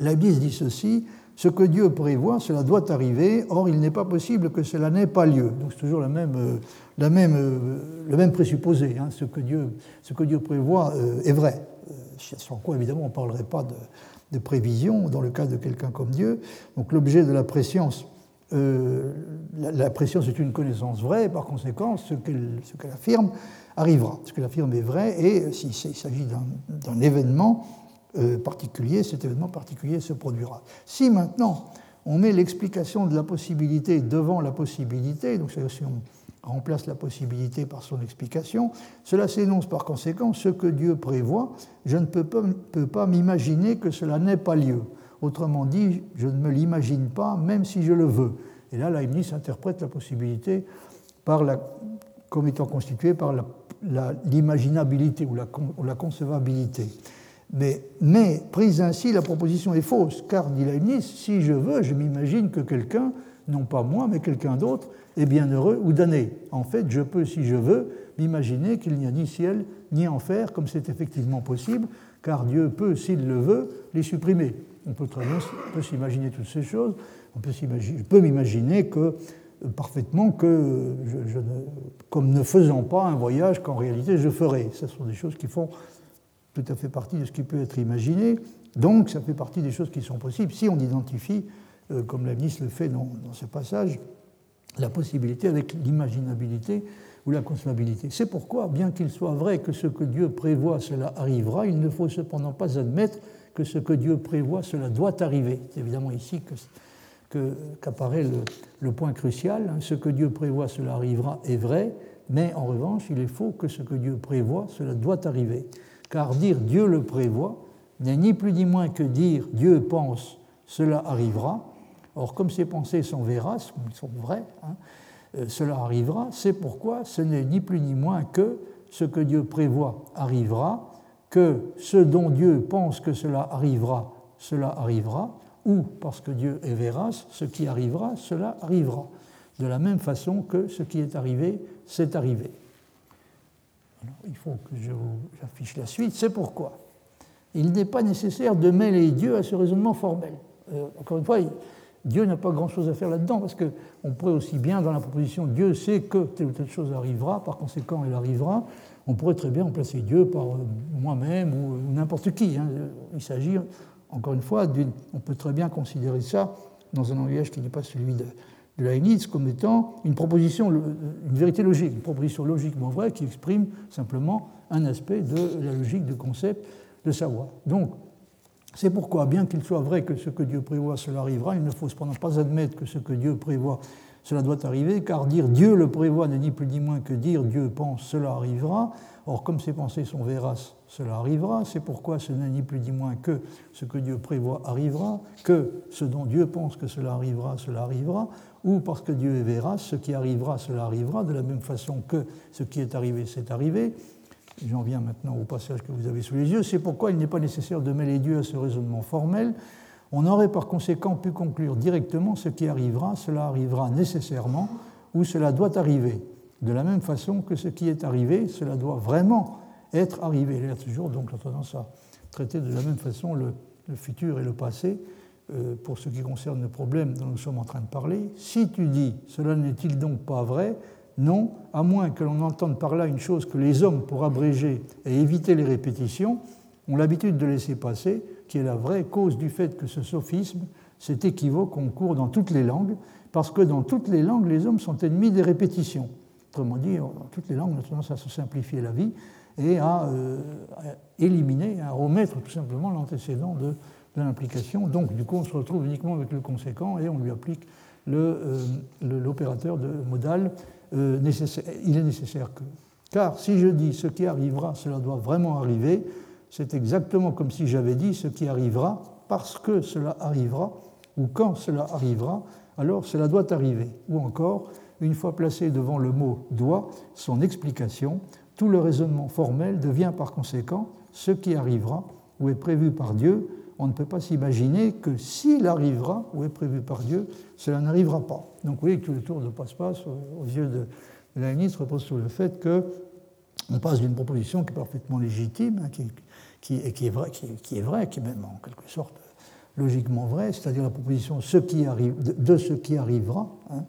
B: Bible dit ceci, ce que Dieu prévoit, cela doit arriver, or il n'est pas possible que cela n'ait pas lieu. Donc c'est toujours même, euh, euh, le même présupposé. Hein. Ce, que Dieu, prévoit euh, est vrai. Sans quoi, évidemment, on ne parlerait pas de, de, prévision dans le cas de quelqu'un comme Dieu. Donc l'objet de la préscience, la, la, préscience est une connaissance vraie, par conséquent, ce qu'elle affirme arrivera. Ce qu'elle affirme est vrai, et s'il s'agit d'un événement, euh, particulier, cet événement particulier se produira. Si maintenant on met l'explication de la possibilité devant la possibilité, donc si on remplace la possibilité par son explication, cela s'énonce par conséquent ce que Dieu prévoit. Je ne peux pas, m'imaginer que cela n'ait pas lieu. Autrement dit, je ne me l'imagine pas, même si je le veux. Et là, Leibniz interprète la possibilité comme étant constituée par l'imaginabilité ou la concevabilité. Mais, prise ainsi, la proposition est fausse, car, dit Leibniz, si je veux, je m'imagine que quelqu'un, non pas moi, mais quelqu'un d'autre, est bienheureux ou damné. En fait, je peux, si je veux, m'imaginer qu'il n'y a ni ciel ni enfer, comme c'est effectivement possible, car Dieu peut, s'il le veut, les supprimer. On peut très bien s'imaginer toutes ces choses. On peut je peux m'imaginer que euh, parfaitement que, je, ne, comme ne faisant pas un voyage qu'en réalité je ferai. Ce sont des choses qui font tout à fait partie de ce qui peut être imaginé. Donc, ça fait partie des choses qui sont possibles si on identifie, euh, comme Leibniz le fait dans, ce passage, la possibilité avec l'imaginabilité ou la concevabilité. C'est pourquoi, bien qu'il soit vrai que ce que Dieu prévoit, cela arrivera, il ne faut cependant pas admettre que ce que Dieu prévoit, cela doit arriver. C'est évidemment ici qu'apparaît le, le, point crucial. Hein. Ce que Dieu prévoit, cela arrivera est vrai, mais en revanche, il est faux que ce que Dieu prévoit, cela doit arriver car dire Dieu le prévoit n'est ni plus ni moins que dire Dieu pense, cela arrivera. Or, comme ces pensées sont véraces, sont vraies, hein, euh, cela arrivera, c'est pourquoi ce n'est ni plus ni moins que ce que Dieu prévoit arrivera, que ce dont Dieu pense que cela arrivera, cela arrivera, ou parce que Dieu est vérace, ce qui arrivera, cela arrivera. De la même façon que ce qui est arrivé, c'est arrivé il faut que je vous affiche la suite. C'est pourquoi il n'est pas nécessaire de mêler Dieu à ce raisonnement formel. Euh, encore une fois, Dieu n'a pas grand-chose à faire là-dedans, parce qu'on pourrait aussi bien, dans la proposition Dieu sait que telle ou telle chose arrivera, par conséquent elle arrivera, on pourrait très bien remplacer Dieu par euh, moi-même ou n'importe qui. Hein. Il s'agit, encore une fois, on peut très bien considérer ça dans un langage qui n'est pas celui de, de Leibniz comme étant une proposition, une vérité logique, une proposition logiquement vraie qui exprime simplement un aspect de la logique du concept de savoir. Donc, c'est pourquoi, bien qu'il soit vrai que ce que Dieu prévoit, cela arrivera, il ne faut cependant pas admettre que ce que Dieu prévoit, cela doit arriver, car dire Dieu le prévoit n'est ni plus ni moins que dire Dieu pense, cela arrivera. Or, comme ces pensées sont véraces, cela arrivera. C'est pourquoi ce n'est ni plus ni moins que ce que Dieu prévoit arrivera, que ce dont Dieu pense que cela arrivera, cela arrivera ou parce que Dieu est ce qui arrivera, cela arrivera, de la même façon que ce qui est arrivé, c'est arrivé. J'en viens maintenant au passage que vous avez sous les yeux. C'est pourquoi il n'est pas nécessaire de mêler Dieu à ce raisonnement formel. On aurait par conséquent pu conclure directement ce qui arrivera, cela arrivera nécessairement, ou cela doit arriver. De la même façon que ce qui est arrivé, cela doit vraiment être arrivé. Il y a toujours donc la tendance à traiter de la même façon le futur et le passé euh, pour ce qui concerne le problème dont nous sommes en train de parler, si tu dis cela n'est-il donc pas vrai? Non, à moins que l'on entende par là une chose que les hommes, pour abréger et éviter les répétitions, ont l'habitude de laisser passer, qui est la vraie cause du fait que ce sophisme, cet équivoque, concourt dans toutes les langues, parce que dans toutes les langues, les hommes sont ennemis des répétitions. Autrement dit, dans toutes les langues, on a tendance à se simplifier la vie et à, euh, à éliminer, à remettre tout simplement l'antécédent de de l'implication. Donc, du coup, on se retrouve uniquement avec le conséquent et on lui applique euh, l'opérateur de modal. Euh, nécessaire. Il est nécessaire que. Car si je dis ce qui arrivera, cela doit vraiment arriver, c'est exactement comme si j'avais dit ce qui arrivera parce que cela arrivera ou quand cela arrivera, alors cela doit arriver. Ou encore, une fois placé devant le mot doit, son explication tout le raisonnement formel devient par conséquent ce qui arrivera ou est prévu par Dieu. On ne peut pas s'imaginer que s'il arrivera ou est prévu par Dieu, cela n'arrivera pas. Donc vous voyez que tout le tour de passe-passe aux yeux de, la ministre repose sur le fait que on passe d'une proposition qui est parfaitement légitime, hein, qui, est vraie, qui, est vrai, qui même en quelque sorte logiquement vrai, c'est-à-dire la proposition de, ce qui arrivera. Hein.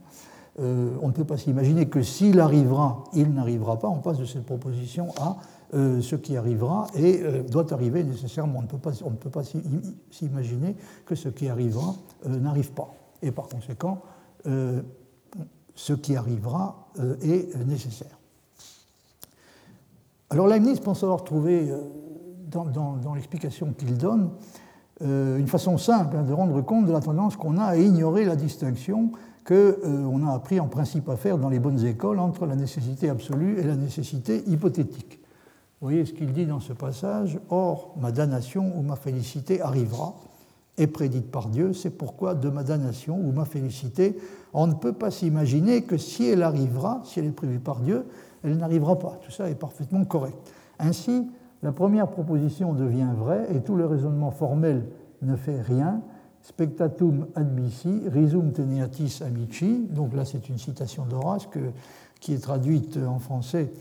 B: Euh, on ne peut pas s'imaginer que s'il arrivera, il n'arrivera pas. On passe de cette proposition à euh, ce qui arrivera et euh, doit arriver nécessairement. On ne peut pas, s'imaginer que ce qui arrivera n'arrive pas. Et par conséquent, ce qui arrivera est nécessaire. Alors Leibniz pense avoir trouvé dans, l'explication qu'il donne euh, une façon simple hein, de rendre compte de la tendance qu'on a à ignorer la distinction qu'on euh, a appris en principe à faire dans les bonnes écoles entre la nécessité absolue et la nécessité hypothétique. Vous voyez ce qu'il dit dans ce passage Or, ma damnation ou ma félicité arrivera, est prédite par Dieu, c'est pourquoi de ma damnation ou ma félicité, on ne peut pas s'imaginer que si elle arrivera, si elle est prévue par Dieu, elle n'arrivera pas. Tout ça est parfaitement correct. Ainsi, la première proposition devient vraie et tout le raisonnement formel ne fait rien. Spectatum admissi, risum teneatis amici. Donc là, c'est une citation d'Horace qui est traduite en français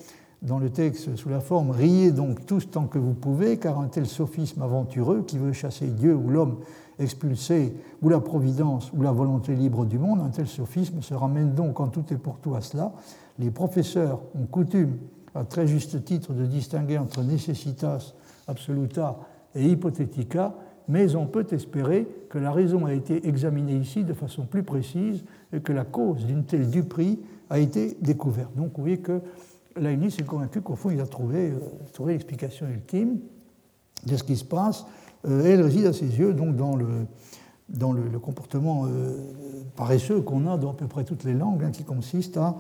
B: dans le texte sous la forme Riez donc tous tant que vous pouvez, car un tel sophisme aventureux qui veut chasser Dieu ou l'homme expulsé, ou la providence, ou la volonté libre du monde, un tel sophisme se ramène donc en tout et pour tout à cela. Les professeurs ont coutume à très juste titre de distinguer entre necessitas absoluta et hypothetica, mais on peut espérer que la raison a été examinée ici de façon plus précise et que la cause d'une telle duperie a été découverte. Donc voyez que Leibniz est convaincu qu'au fond il a trouvé, euh, trouvé l'explication ultime de ce qui se passe, euh, et elle réside à ses yeux dans le, comportement euh, paresseux qu'on a dans à peu près toutes les langues, hein, qui consiste à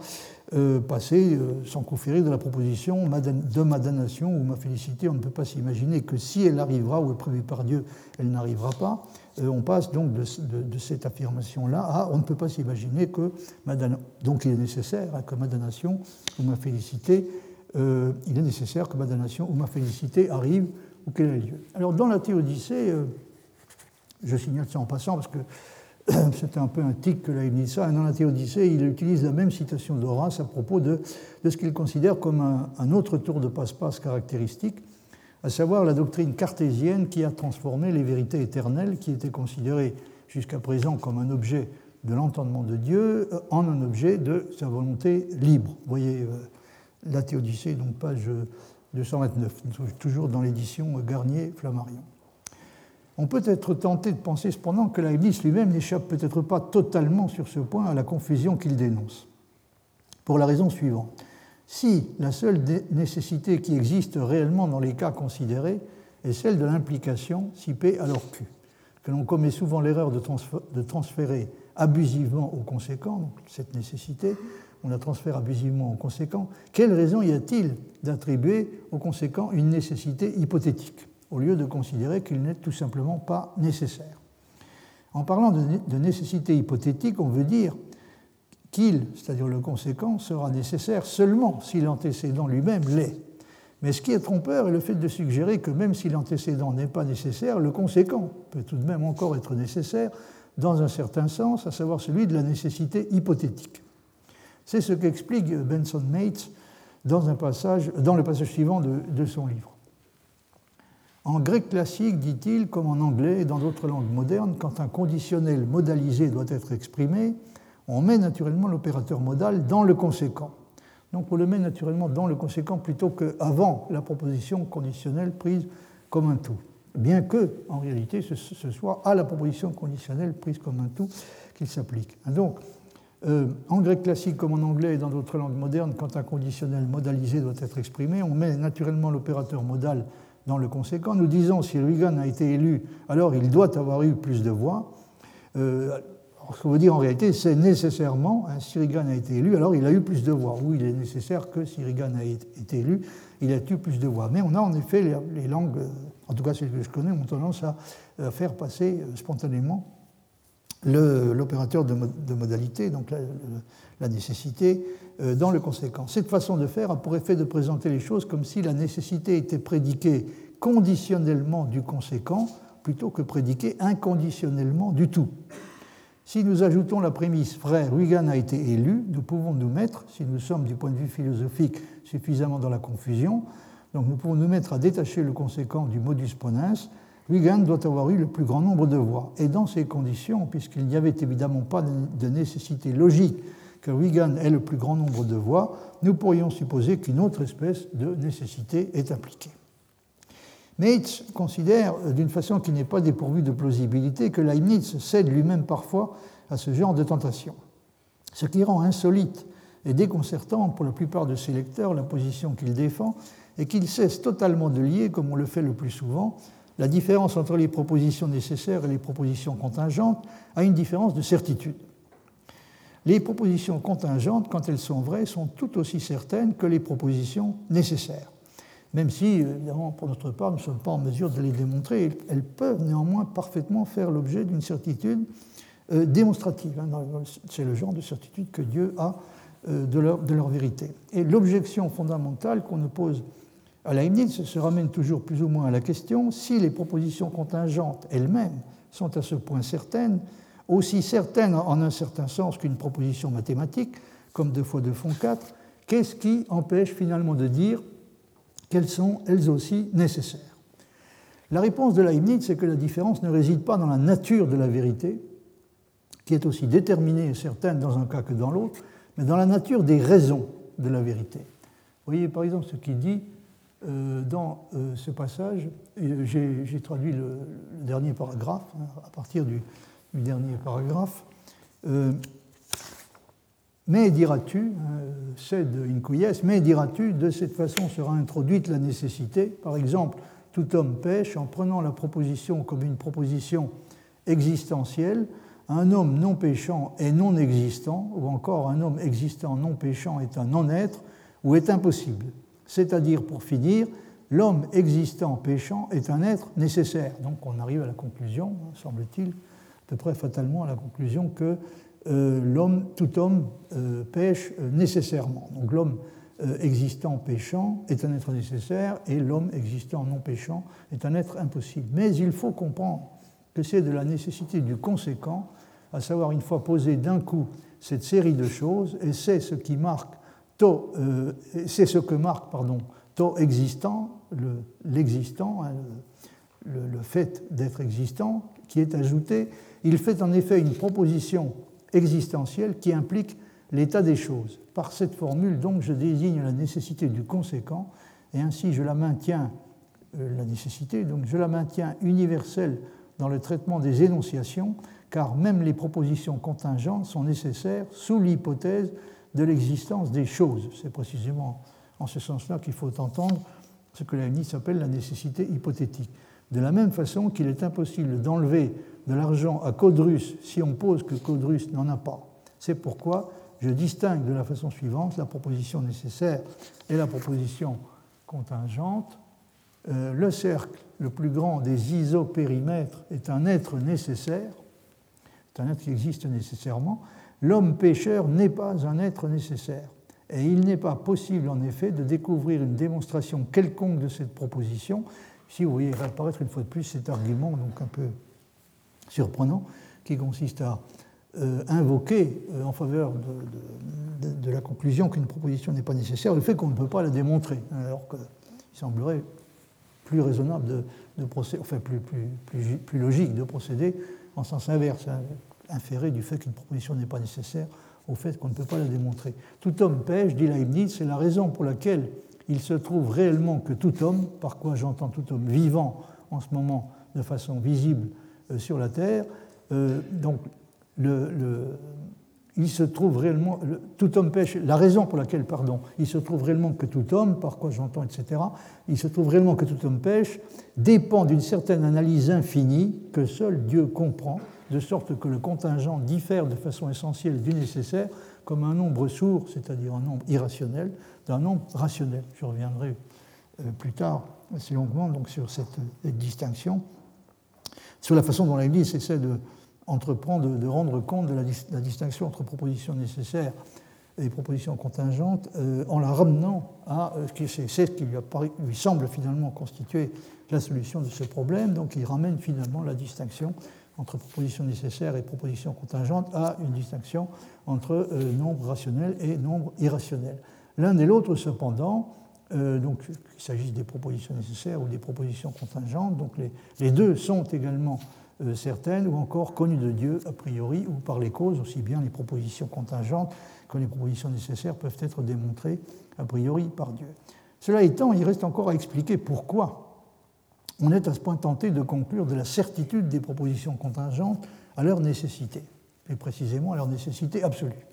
B: passer sans conférer de la proposition de ma damnation ou ma félicité. On ne peut pas s'imaginer que si elle arrivera ou est prévue par Dieu, elle n'arrivera pas. On passe donc de, cette affirmation-là à on ne peut pas s'imaginer que ma donc il est nécessaire hein, que ma damnation ou ma félicité, il est nécessaire que ma ou ma félicité arrive ou qu'elle ait lieu. Alors dans la Théodicée, je signale ça en passant parce que c'est un peu un tic que Leibniz a. Dans la Théodicée, il utilise la même citation d'Horace à propos de, ce qu'il considère comme un, autre tour de passe-passe caractéristique, à savoir la doctrine cartésienne qui a transformé les vérités éternelles qui étaient considérées jusqu'à présent comme un objet de l'entendement de Dieu euh, en un objet de sa volonté libre. Vous voyez euh, la Théodicée, donc page 229, toujours dans l'édition Garnier-Flammarion. On peut être tenté de penser cependant que Leibniz lui-même n'échappe peut-être pas totalement sur ce point à la confusion qu'il dénonce. Pour la raison suivante. Si la seule nécessité qui existe réellement dans les cas considérés est celle de l'implication si P alors Q, que l'on commet souvent l'erreur de, transférer abusivement aux conséquents, donc cette nécessité, on la transfère abusivement aux conséquents, quelle raison y a-t-il d'attribuer aux conséquents une nécessité hypothétique au lieu de considérer qu'il n'est tout simplement pas nécessaire? En parlant de nécessité hypothétique, on veut dire qu'il, c'est-à-dire le conséquent, sera nécessaire seulement si l'antécédent lui-même l'est. Mais ce qui est trompeur est le fait de suggérer que même si l'antécédent n'est pas nécessaire, le conséquent peut tout de même encore être nécessaire dans un certain sens, à savoir celui de la nécessité hypothétique. C'est ce qu'explique Benson Mates dans, le passage suivant de son livre. En grec classique, dit-il, comme en anglais et dans d'autres langues modernes, quand un conditionnel modalisé doit être exprimé, on met naturellement l'opérateur modal dans le conséquent. Donc on le met naturellement dans le conséquent plutôt qu'avant la proposition conditionnelle prise comme un tout. Bien que, en réalité, ce, soit à la proposition conditionnelle prise comme un tout qu'il s'applique. Donc, euh, en grec classique comme en anglais et dans d'autres langues modernes, quand un conditionnel modalisé doit être exprimé, on met naturellement l'opérateur modal dans le conséquent. Nous disons si Reagan a été élu, alors il doit avoir eu plus de voix. Euh, ce qu'on veut dire en réalité, c'est nécessairement, hein, si Reagan a été élu, alors il a eu plus de voix. Oui, il est nécessaire que si Reagan a été élu, il a eu plus de voix. Mais on a en effet les, langues, en tout cas celles que je connais, ont tendance à, faire passer euh, spontanément l'opérateur de, modalité, donc la, nécessité, euh, dans le conséquent. Cette façon de faire a pour effet de présenter les choses comme si la nécessité était prédiquée conditionnellement du conséquent plutôt que prédiquée inconditionnellement du tout. Si nous ajoutons la prémisse frère Huygens a été élu, nous pouvons nous mettre, si nous sommes du point de vue philosophique suffisamment dans la confusion, donc nous pouvons nous mettre à détacher le conséquent du modus ponens. Huygens doit avoir eu le plus grand nombre de voix. Et dans ces conditions, puisqu'il n'y avait évidemment pas de nécessité logique que Huygens ait le plus grand nombre de voix, nous pourrions supposer qu'une autre espèce de nécessité est appliquée. Meitz considère, d'une façon qui n'est pas dépourvue de plausibilité, que Leibniz cède lui-même parfois à ce genre de tentation. Ce qui rend insolite et déconcertant pour la plupart de ses lecteurs la position qu'il défend et qu'il cesse totalement de lier, comme on le fait le plus souvent, la différence entre les propositions nécessaires et les propositions contingentes à une différence de certitude. Les propositions contingentes, quand elles sont vraies, sont tout aussi certaines que les propositions nécessaires même si, évidemment, pour notre part, nous ne sommes pas en mesure de les démontrer. Elles peuvent néanmoins parfaitement faire l'objet d'une certitude euh, démonstrative. Hein, c'est le genre de certitude que Dieu a euh, de, leur, de, leur, vérité. Et l'objection fondamentale qu'on oppose à Leibniz se ramène toujours plus ou moins à la question si les propositions contingentes elles-mêmes sont à ce point certaines, aussi certaines en un certain sens qu'une proposition mathématique, comme 2 fois 2 font 4, qu'est-ce qui empêche finalement de dire qu'elles sont elles aussi nécessaires La réponse de Leibniz, c'est que la différence ne réside pas dans la nature de la vérité, qui est aussi déterminée et certaine dans un cas que dans l'autre, mais dans la nature des raisons de la vérité. Vous voyez par exemple ce qu'il dit euh, dans euh, ce passage, j'ai traduit le, dernier paragraphe, hein, à partir du, dernier paragraphe. Euh, mais diras-tu, c'est de Incouyès, mais diras-tu, de cette façon sera introduite la nécessité. Par exemple, tout homme pêche en prenant la proposition comme une proposition existentielle. Un homme non péchant est non existant, ou encore un homme existant non péchant est un non-être, ou est impossible. C'est-à-dire, pour finir, l'homme existant péchant est un être nécessaire. Donc on arrive à la conclusion, semble-t-il, à peu près fatalement à la conclusion que euh, l'homme, tout homme euh, pêche euh, nécessairement. Donc l'homme existant péchant est un être nécessaire et l'homme existant non péchant est un être impossible. Mais il faut comprendre que c'est de la nécessité du conséquent, à savoir une fois posé d'un coup cette série de choses, et c'est ce qui marque c'est ce que marque pardon, existant, l'existant, hein, le, fait d'être existant, qui est ajouté. Il fait en effet une proposition existentielle qui implique l'état des choses. Par cette formule, donc, je désigne la nécessité du conséquent, et ainsi je la maintiens, euh, la nécessité, donc je la maintiens universelle dans le traitement des énonciations, car même les propositions contingentes sont nécessaires sous l'hypothèse de l'existence des choses. C'est précisément en ce sens-là qu'il faut entendre ce que Leibniz appelle la nécessité hypothétique. De la même façon qu'il est impossible d'enlever de l'argent à Codrus si on pose que Codrus n'en a pas. C'est pourquoi je distingue de la façon suivante la proposition nécessaire et la proposition contingente. Euh, le cercle le plus grand des isopérimètres est un être nécessaire, c'est un être qui existe nécessairement. L'homme pécheur n'est pas un être nécessaire. Et il n'est pas possible, en effet, de découvrir une démonstration quelconque de cette proposition. Si vous voyez apparaître une fois de plus cet argument, donc un peu surprenant qui consiste à euh, invoquer euh, en faveur de, la conclusion qu'une proposition n'est pas nécessaire le fait qu'on ne peut pas la démontrer, alors qu'il semblerait plus raisonnable de, procéder, enfin plus, plus, plus, logique de procéder en sens inverse, hein, inférer du fait qu'une proposition n'est pas nécessaire au fait qu'on ne peut pas la démontrer. Tout homme pêche, dit Leibniz, c'est la raison pour laquelle il se trouve réellement que tout homme, par quoi j'entends tout homme vivant en ce moment de façon visible sur la Terre. Euh, donc, il se trouve réellement, tout homme pêche, la raison pour laquelle, pardon, il se trouve réellement que tout homme, par quoi j'entends, etc., il se trouve réellement que tout homme pêche, dépend d'une certaine analyse infinie que seul Dieu comprend, de sorte que le contingent diffère de façon essentielle du nécessaire comme un nombre sourd, c'est-à-dire un nombre irrationnel, d'un nombre rationnel. Je reviendrai euh, plus tard assez longuement donc, sur cette distinction sur la façon dont l'Église essaie de, entreprend de, rendre compte de la, distinction entre propositions nécessaires et propositions contingentes euh, en la ramenant à ce qui, c'est, ce qui lui, lui, semble finalement constituer la solution de ce problème. Donc il ramène finalement la distinction entre propositions nécessaires et propositions contingentes à une distinction entre euh, nombre rationnel et nombre irrationnel. L'un et l'autre, cependant, euh, donc qu'il s'agisse des propositions nécessaires ou des propositions contingentes, donc les, deux sont également euh, certaines ou encore connues de Dieu a priori ou par les causes, aussi bien les propositions contingentes que les propositions nécessaires peuvent être démontrées a priori par Dieu. Cela étant, il reste encore à expliquer pourquoi on est à ce point tenté de conclure de la certitude des propositions contingentes à leur nécessité, et précisément à leur nécessité absolue.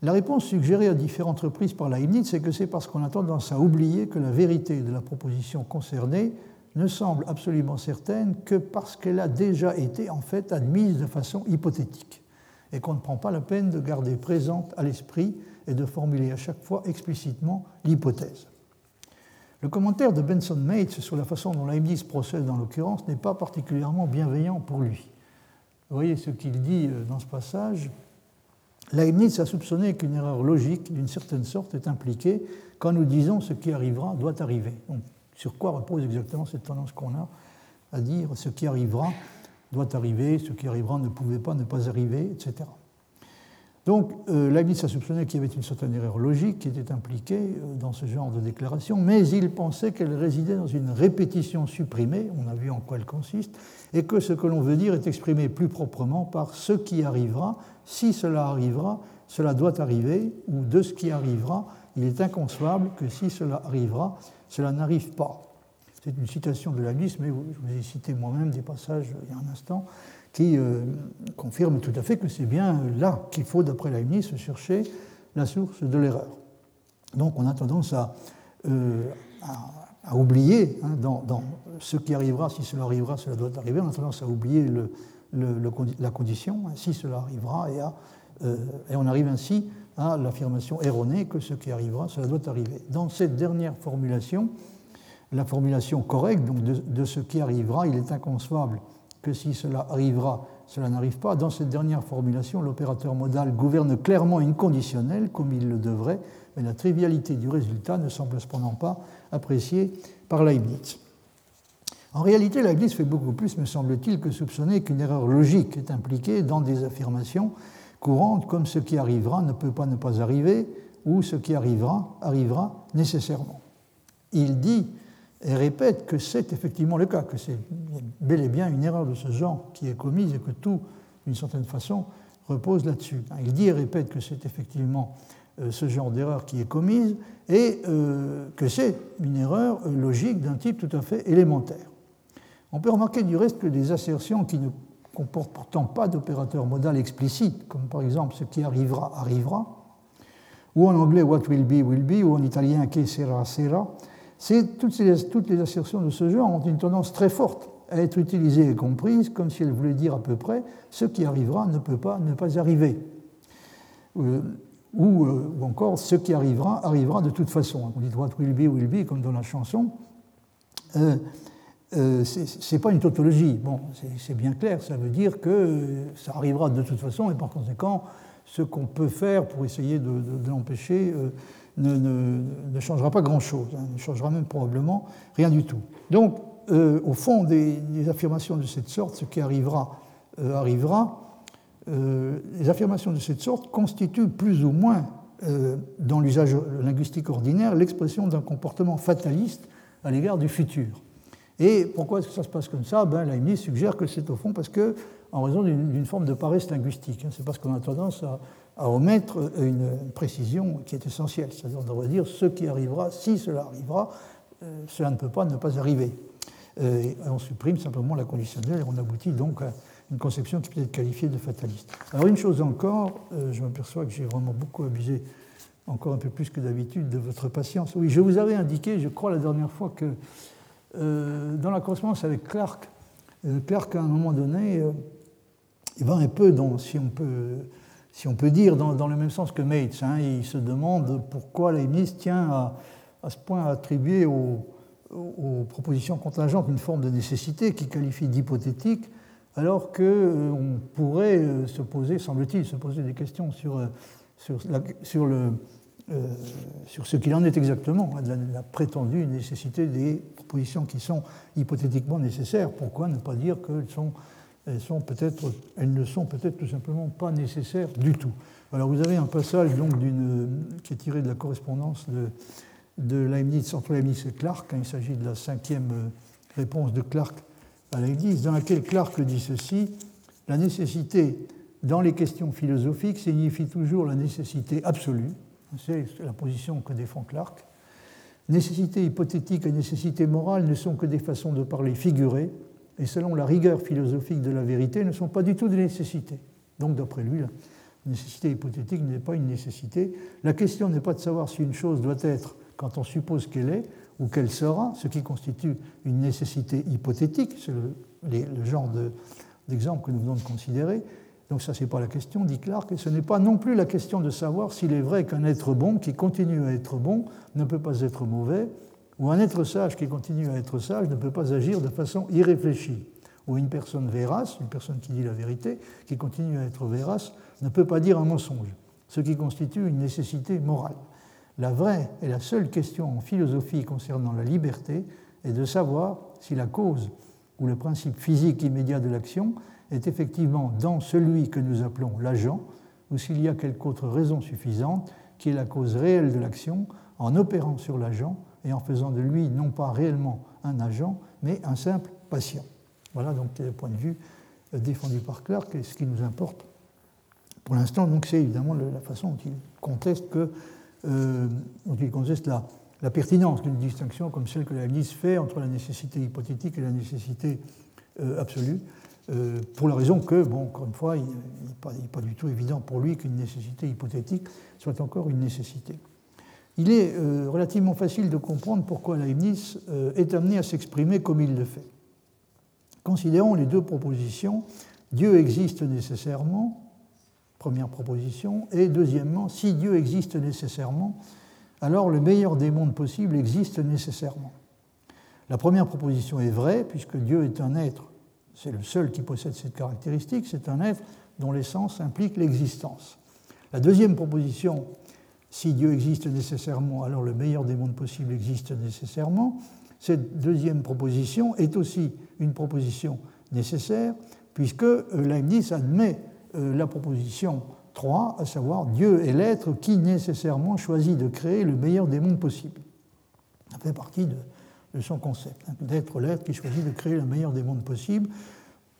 B: La réponse suggérée à différentes reprises par Leibniz, c'est que c'est parce qu'on a tendance à oublier que la vérité de la proposition concernée ne semble absolument certaine que parce qu'elle a déjà été en fait admise de façon hypothétique et qu'on ne prend pas la peine de garder présente à l'esprit et de formuler à chaque fois explicitement l'hypothèse. Le commentaire de Benson Mates sur la façon dont Leibniz procède dans l'occurrence n'est pas particulièrement bienveillant pour lui. Vous voyez ce qu'il dit euh, dans ce passage. Leibniz a soupçonné qu'une erreur logique, d'une certaine sorte, est impliquée quand nous disons ce qui arrivera doit arriver. sur quoi repose exactement cette tendance qu'on a à dire ce qui arrivera doit arriver, ce qui arrivera ne pouvait pas ne pas arriver, etc. Donc, euh, Leibniz a soupçonné qu'il y avait une certaine erreur logique qui était impliquée euh, dans ce genre de déclaration, mais il pensait qu'elle résidait dans une répétition supprimée, on a vu en quoi elle consiste, et que ce que l'on veut dire est exprimé plus proprement par ce qui arrivera, si cela arrivera, cela doit arriver, ou de ce qui arrivera, il est inconcevable que si cela arrivera, cela n'arrive pas. C'est une citation de Leibniz, mais je vous ai cité moi-même des passages il y a un instant qui euh, confirme tout à fait que c'est bien là qu'il faut, d'après Leibniz, chercher la source de l'erreur. Donc on a tendance à, euh, à, oublier, hein, dans, ce qui arrivera, si cela arrivera, cela doit arriver, on a tendance à oublier le, la condition, hein, si cela arrivera, et, euh, et on arrive ainsi à l'affirmation erronée que ce qui arrivera, cela doit arriver. Dans cette dernière formulation, la formulation correcte donc de ce qui arrivera, il est inconcevable que si cela arrivera, cela n'arrive pas. Dans cette dernière formulation, l'opérateur modal gouverne clairement une conditionnelle, comme il le devrait, mais la trivialité du résultat ne semble cependant pas appréciée par Leibniz. En réalité, Leibniz fait beaucoup plus, me semble-t-il, que soupçonner qu'une erreur logique est impliquée dans des affirmations courantes comme ce qui arrivera ne peut pas ne pas arriver ou ce qui arrivera arrivera nécessairement. Il dit et répète que c'est effectivement le cas, que c'est bel et bien une erreur de ce genre qui est commise et que tout, d'une certaine façon, repose là-dessus. Il dit et répète que c'est effectivement euh, ce genre d'erreur qui est commise et euh, que c'est une erreur euh, logique d'un type tout à fait élémentaire. On peut remarquer du reste que des assertions qui ne comportent pourtant pas d'opérateur modal explicite, comme par exemple ce qui arrivera arrivera, ou en anglais what will be will be, ou en italien che sera sera, toutes, les assertions de ce genre ont une tendance très forte à être utilisées et comprises comme si elles voulaient dire à peu près ce qui arrivera ne peut pas ne pas arriver. Euh, ou, euh, ou, encore ce qui arrivera arrivera de toute façon. On dit what will be, will be, comme dans la chanson. Euh, euh ce n'est pas une tautologie. Bon, c'est bien clair, ça veut dire que ça arrivera de toute façon et par conséquent, ce qu'on peut faire pour essayer de, l'empêcher ne, changera pas grand-chose, hein, ne changera même probablement rien du tout. Donc, euh, au fond des, affirmations de cette sorte, ce qui arrivera euh, arrivera. Euh, les affirmations de cette sorte constituent plus ou moins, dans l'usage linguistique ordinaire, l'expression d'un comportement fataliste à l'égard du futur. Et pourquoi est-ce que ça se passe comme ça? Ben, Leibniz suggère que c'est au fond parce que, en raison d'une forme de paresse linguistique. Hein, c'est parce qu'on a tendance à, omettre une précision qui est essentielle. C'est-à-dire, on devrait dire ce qui arrivera, si cela arrivera, euh, cela ne peut pas ne pas arriver. Euh, et on supprime simplement la conditionnelle et on aboutit donc à une conception qui peut être qualifiée de fataliste. Alors, une chose encore, euh, je m'aperçois que j'ai vraiment beaucoup abusé, encore un peu plus que d'habitude, de votre patience. Oui, je vous avais indiqué, je crois, la dernière fois que dans la correspondance avec Clark, Clark, à un moment donné, il va un peu dans, si on peut si on peut dire, dans, le même sens que Mates. Hein, il se demande pourquoi Leibniz tient à, ce point à attribuer aux, propositions contingentes une forme de nécessité qui qualifie d'hypothétique, alors qu'on pourrait se poser, semble-t-il, se poser des questions sur, sur, sur le, sur ce qu'il en est exactement, de la, prétendue nécessité des propositions qui sont hypothétiquement nécessaires. Pourquoi ne pas dire qu'elles elles sont peut-être, elles ne sont peut-être tout simplement pas nécessaires du tout? Alors vous avez un passage donc qui est tiré de la correspondance de, de Leibniz, entre Leibniz et Clark. Hein, il s'agit de la cinquième euh, réponse de Clark à Leibniz, dans laquelle Clark dit ceci La nécessité dans les questions philosophiques signifie toujours la nécessité absolue. C'est la position que défend Clark. Nécessité hypothétique et nécessité morale ne sont que des façons de parler figurées, et selon la rigueur philosophique de la vérité, ne sont pas du tout des nécessités. Donc, d'après lui, la nécessité hypothétique n'est pas une nécessité. La question n'est pas de savoir si une chose doit être quand on suppose qu'elle est ou qu'elle sera, ce qui constitue une nécessité hypothétique, c'est le, genre d'exemple que nous venons de considérer. Donc ça, ce n'est pas la question, dit Clark, et ce n'est pas non plus la question de savoir s'il est vrai qu'un être bon qui continue à être bon ne peut pas être mauvais, ou un être sage qui continue à être sage ne peut pas agir de façon irréfléchie, ou une personne vérace, une personne qui dit la vérité, qui continue à être vérace, ne peut pas dire un mensonge, ce qui constitue une nécessité morale. La vraie et la seule question en philosophie concernant la liberté est de savoir si la cause ou le principe physique immédiat de l'action est effectivement dans celui que nous appelons l'agent, ou s'il y a quelque autre raison suffisante qui est la cause réelle de l'action en opérant sur l'agent et en faisant de lui non pas réellement un agent, mais un simple patient. Voilà donc le point de vue euh, défendu par Clark et ce qui nous importe pour l'instant. Donc c'est évidemment la façon dont il conteste que euh, dont il conteste la, pertinence d'une distinction comme celle que la Leibniz fait entre la nécessité hypothétique et la nécessité euh, absolue, euh, pour la raison que, bon, encore une fois, il n'est pas, pas, du tout évident pour lui qu'une nécessité hypothétique soit encore une nécessité. Il est relativement facile de comprendre pourquoi Leibniz est amené à s'exprimer comme il le fait. Considérons les deux propositions. Dieu existe nécessairement première proposition, et deuxièmement, si Dieu existe nécessairement, alors le meilleur des mondes possibles existe nécessairement. La première proposition est vraie, puisque Dieu est un être, c'est le seul qui possède cette caractéristique, c'est un être dont l'essence implique l'existence. La deuxième proposition, si Dieu existe nécessairement, alors le meilleur des mondes possibles existe nécessairement, cette deuxième proposition est aussi une proposition nécessaire, puisque Leibniz admet euh, la proposition 3, à savoir Dieu est l'être qui nécessairement choisit de créer le meilleur des mondes possibles. Ça fait partie de, son concept, hein, d'être l'être qui choisit de créer le meilleur des mondes possibles,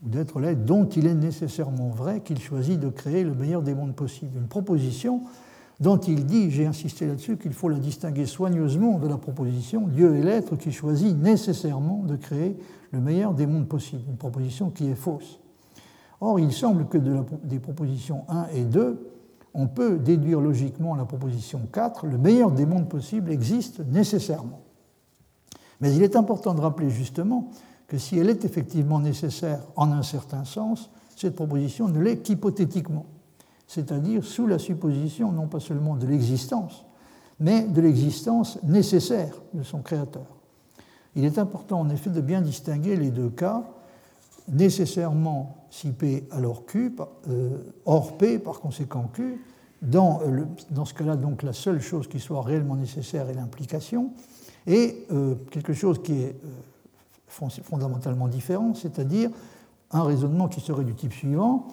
B: ou d'être l'être dont il est nécessairement vrai qu'il choisit de créer le meilleur des mondes possibles. Une proposition dont il dit, j'ai insisté là-dessus, qu'il faut la distinguer soigneusement de la proposition Dieu est l'être qui choisit nécessairement de créer le meilleur des mondes possibles, une proposition qui est fausse. Or, il semble que de des propositions 1 et 2, on peut déduire logiquement la proposition 4, le meilleur des mondes possibles existe nécessairement. Mais il est important de rappeler justement que si elle est effectivement nécessaire en un certain sens, cette proposition ne l'est qu'hypothétiquement, c'est-à-dire sous la supposition non pas seulement de l'existence, mais de l'existence nécessaire de son créateur. Il est important en effet de bien distinguer les deux cas, nécessairement si P alors Q, hors P par conséquent Q. Euh, dans ce cas-là, donc, la seule chose qui soit réellement nécessaire est l'implication, et euh, quelque chose qui est fondamentalement différent, c'est-à-dire un raisonnement qui serait du type suivant.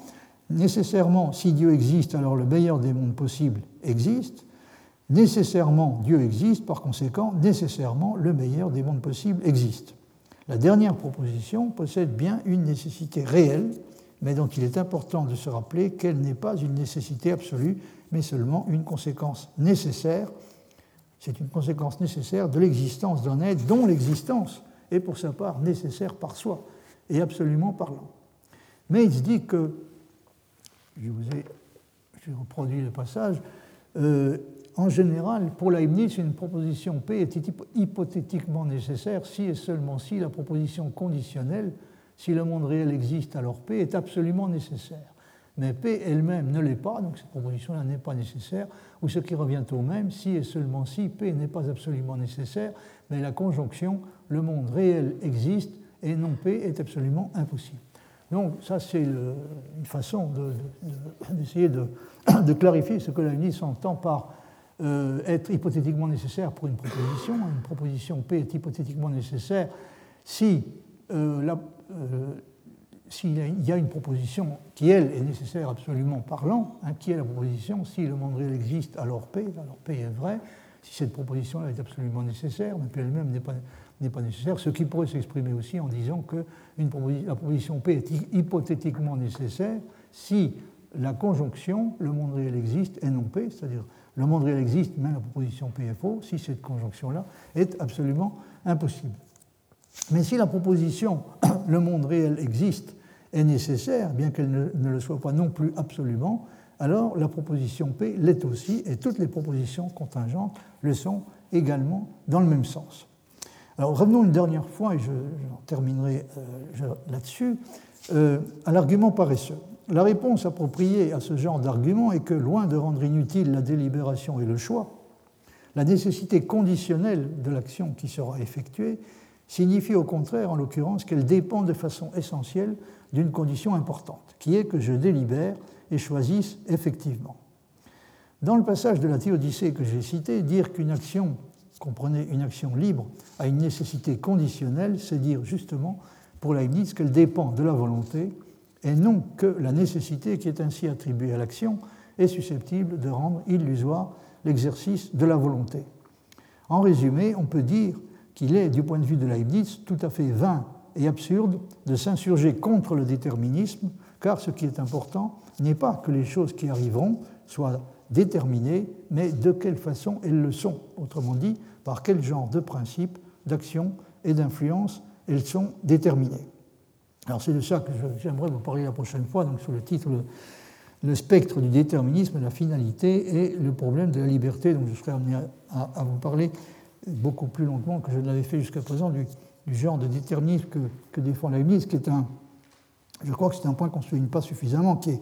B: Nécessairement, si Dieu existe, alors le meilleur des mondes possibles existe. Nécessairement, Dieu existe, par conséquent, nécessairement, le meilleur des mondes possibles existe. La dernière proposition possède bien une nécessité réelle, mais dont il est important de se rappeler qu'elle n'est pas une nécessité absolue, mais seulement une conséquence nécessaire. C'est une conséquence nécessaire de l'existence d'un être dont l'existence est pour sa part nécessaire par soi et absolument parlant. Mais il se dit que, je vous ai, reproduit le passage, euh, en général, pour Leibniz, une proposition P est hypothétiquement nécessaire si et seulement si la proposition conditionnelle, si le monde réel existe, alors P est absolument nécessaire. Mais P elle-même ne l'est pas, donc cette proposition-là n'est pas nécessaire, ou ce qui revient au même, si et seulement si P n'est pas absolument nécessaire, mais la conjonction le monde réel existe et non P est absolument impossible. Donc ça, c'est une façon d'essayer de, clarifier ce que Leibniz entend par euh, être hypothétiquement nécessaire pour une proposition. Une proposition P est hypothétiquement nécessaire si, euh, euh, s'il y a une proposition qui, elle, est nécessaire absolument parlant, hein, qui est la proposition si le monde réel existe, alors P, alors P est vrai, si cette proposition-là est absolument nécessaire, mais elle-même n'est pas nécessaire, ce qui pourrait s'exprimer aussi en disant que la proposition P est hypothétiquement nécessaire si la conjonction le monde réel existe et non P, c'est-à-dire le monde réel existe mais la proposition P est faux, si cette conjonction-là est absolument impossible. Mais si la proposition le monde réel existe est nécessaire, bien qu'elle ne, le soit pas non plus absolument, alors la proposition P l'est aussi, et toutes les propositions contingentes le sont également dans le même sens. Alors revenons une dernière fois, et je, terminerai euh, là-dessus, euh, à l'argument paresseux. La réponse appropriée à ce genre d'argument est que, loin de rendre inutile la délibération et le choix, la nécessité conditionnelle de l'action qui sera effectuée signifie au contraire, en l'occurrence, qu'elle dépend de façon essentielle d'une condition importante, qui est que je délibère et choisisse effectivement. Dans le passage de la théodicée que j'ai cité, dire qu'une action comprenez, une action libre a une nécessité conditionnelle, c'est dire justement pour Leibniz qu'elle dépend de la volonté et non que la nécessité qui est ainsi attribuée à l'action est susceptible de rendre illusoire l'exercice de la volonté. En résumé, on peut dire qu'il est, du point de vue de Leibniz, tout à fait vain et absurde de s'insurger contre le déterminisme, car ce qui est important n'est pas que les choses qui arriveront soient déterminées, mais de quelle façon elles le sont. Autrement dit, par quel genre de principe, d'action et d'influence elles sont déterminées. Alors c'est de ça que j'aimerais vous parler la prochaine fois, donc sous le titre Le spectre du déterminisme, la finalité et le problème de la liberté, donc je serai amené à, vous parler beaucoup plus longuement que je ne l'avais fait jusqu'à présent du, genre de déterminisme que, que défend Leibniz, qui est un, je crois que c'est un point qu'on ne souligne pas suffisamment, qui est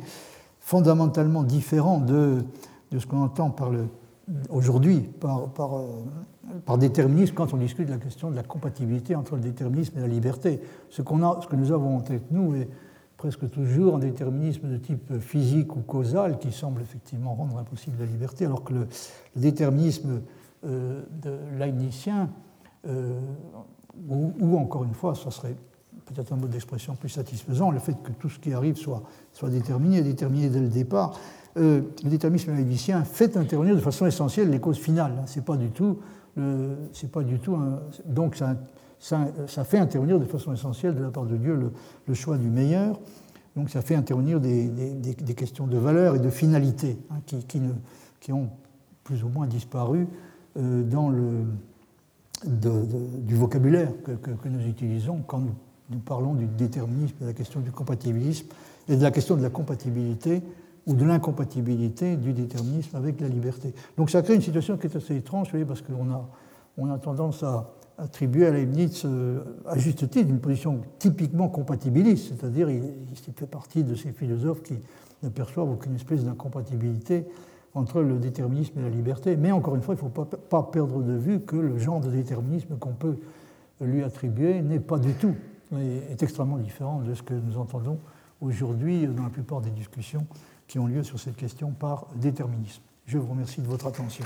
B: fondamentalement différent de, de ce qu'on entend aujourd'hui par, euh, par, déterminisme quand on discute de la question de la compatibilité entre le déterminisme et la liberté. Ce, qu'on a, ce que nous avons en tête, nous, est presque toujours un déterminisme de type physique ou causal qui semble effectivement rendre impossible la liberté, alors que le, déterminisme de leibnizien, euh, ou, encore une fois, ça serait peut-être un mode d'expression plus satisfaisant, le fait que tout ce qui arrive soit, soit déterminé, déterminé dès le départ, euh, le déterminisme leibnizien fait intervenir de façon essentielle les causes finales. C'est pas du tout, c'est pas du tout donc ça, ça, fait intervenir de façon essentielle de la part de Dieu le, choix du meilleur. Donc ça fait intervenir des, des, questions de valeur et de finalité hein, qui, qui, ont plus ou moins disparu euh, dans le, du vocabulaire que, nous utilisons quand nous, parlons du déterminisme, de la question du compatibilisme et de la question de la compatibilité ou de l'incompatibilité du déterminisme avec la liberté. Donc ça crée une situation qui est assez étrange, parce qu'on a, on a tendance à attribuer à Leibniz, euh, à juste titre, une position typiquement compatibiliste, c'est-à-dire il, il fait partie de ces philosophes qui ne perçoivent aucune espèce d'incompatibilité entre le déterminisme et la liberté. Mais encore une fois, il ne faut pas, perdre de vue que le genre de déterminisme qu'on peut lui attribuer n'est pas du tout, est extrêmement différent de ce que nous entendons aujourd'hui dans la plupart des discussions qui ont lieu sur cette question par déterminisme. Je vous remercie de votre attention.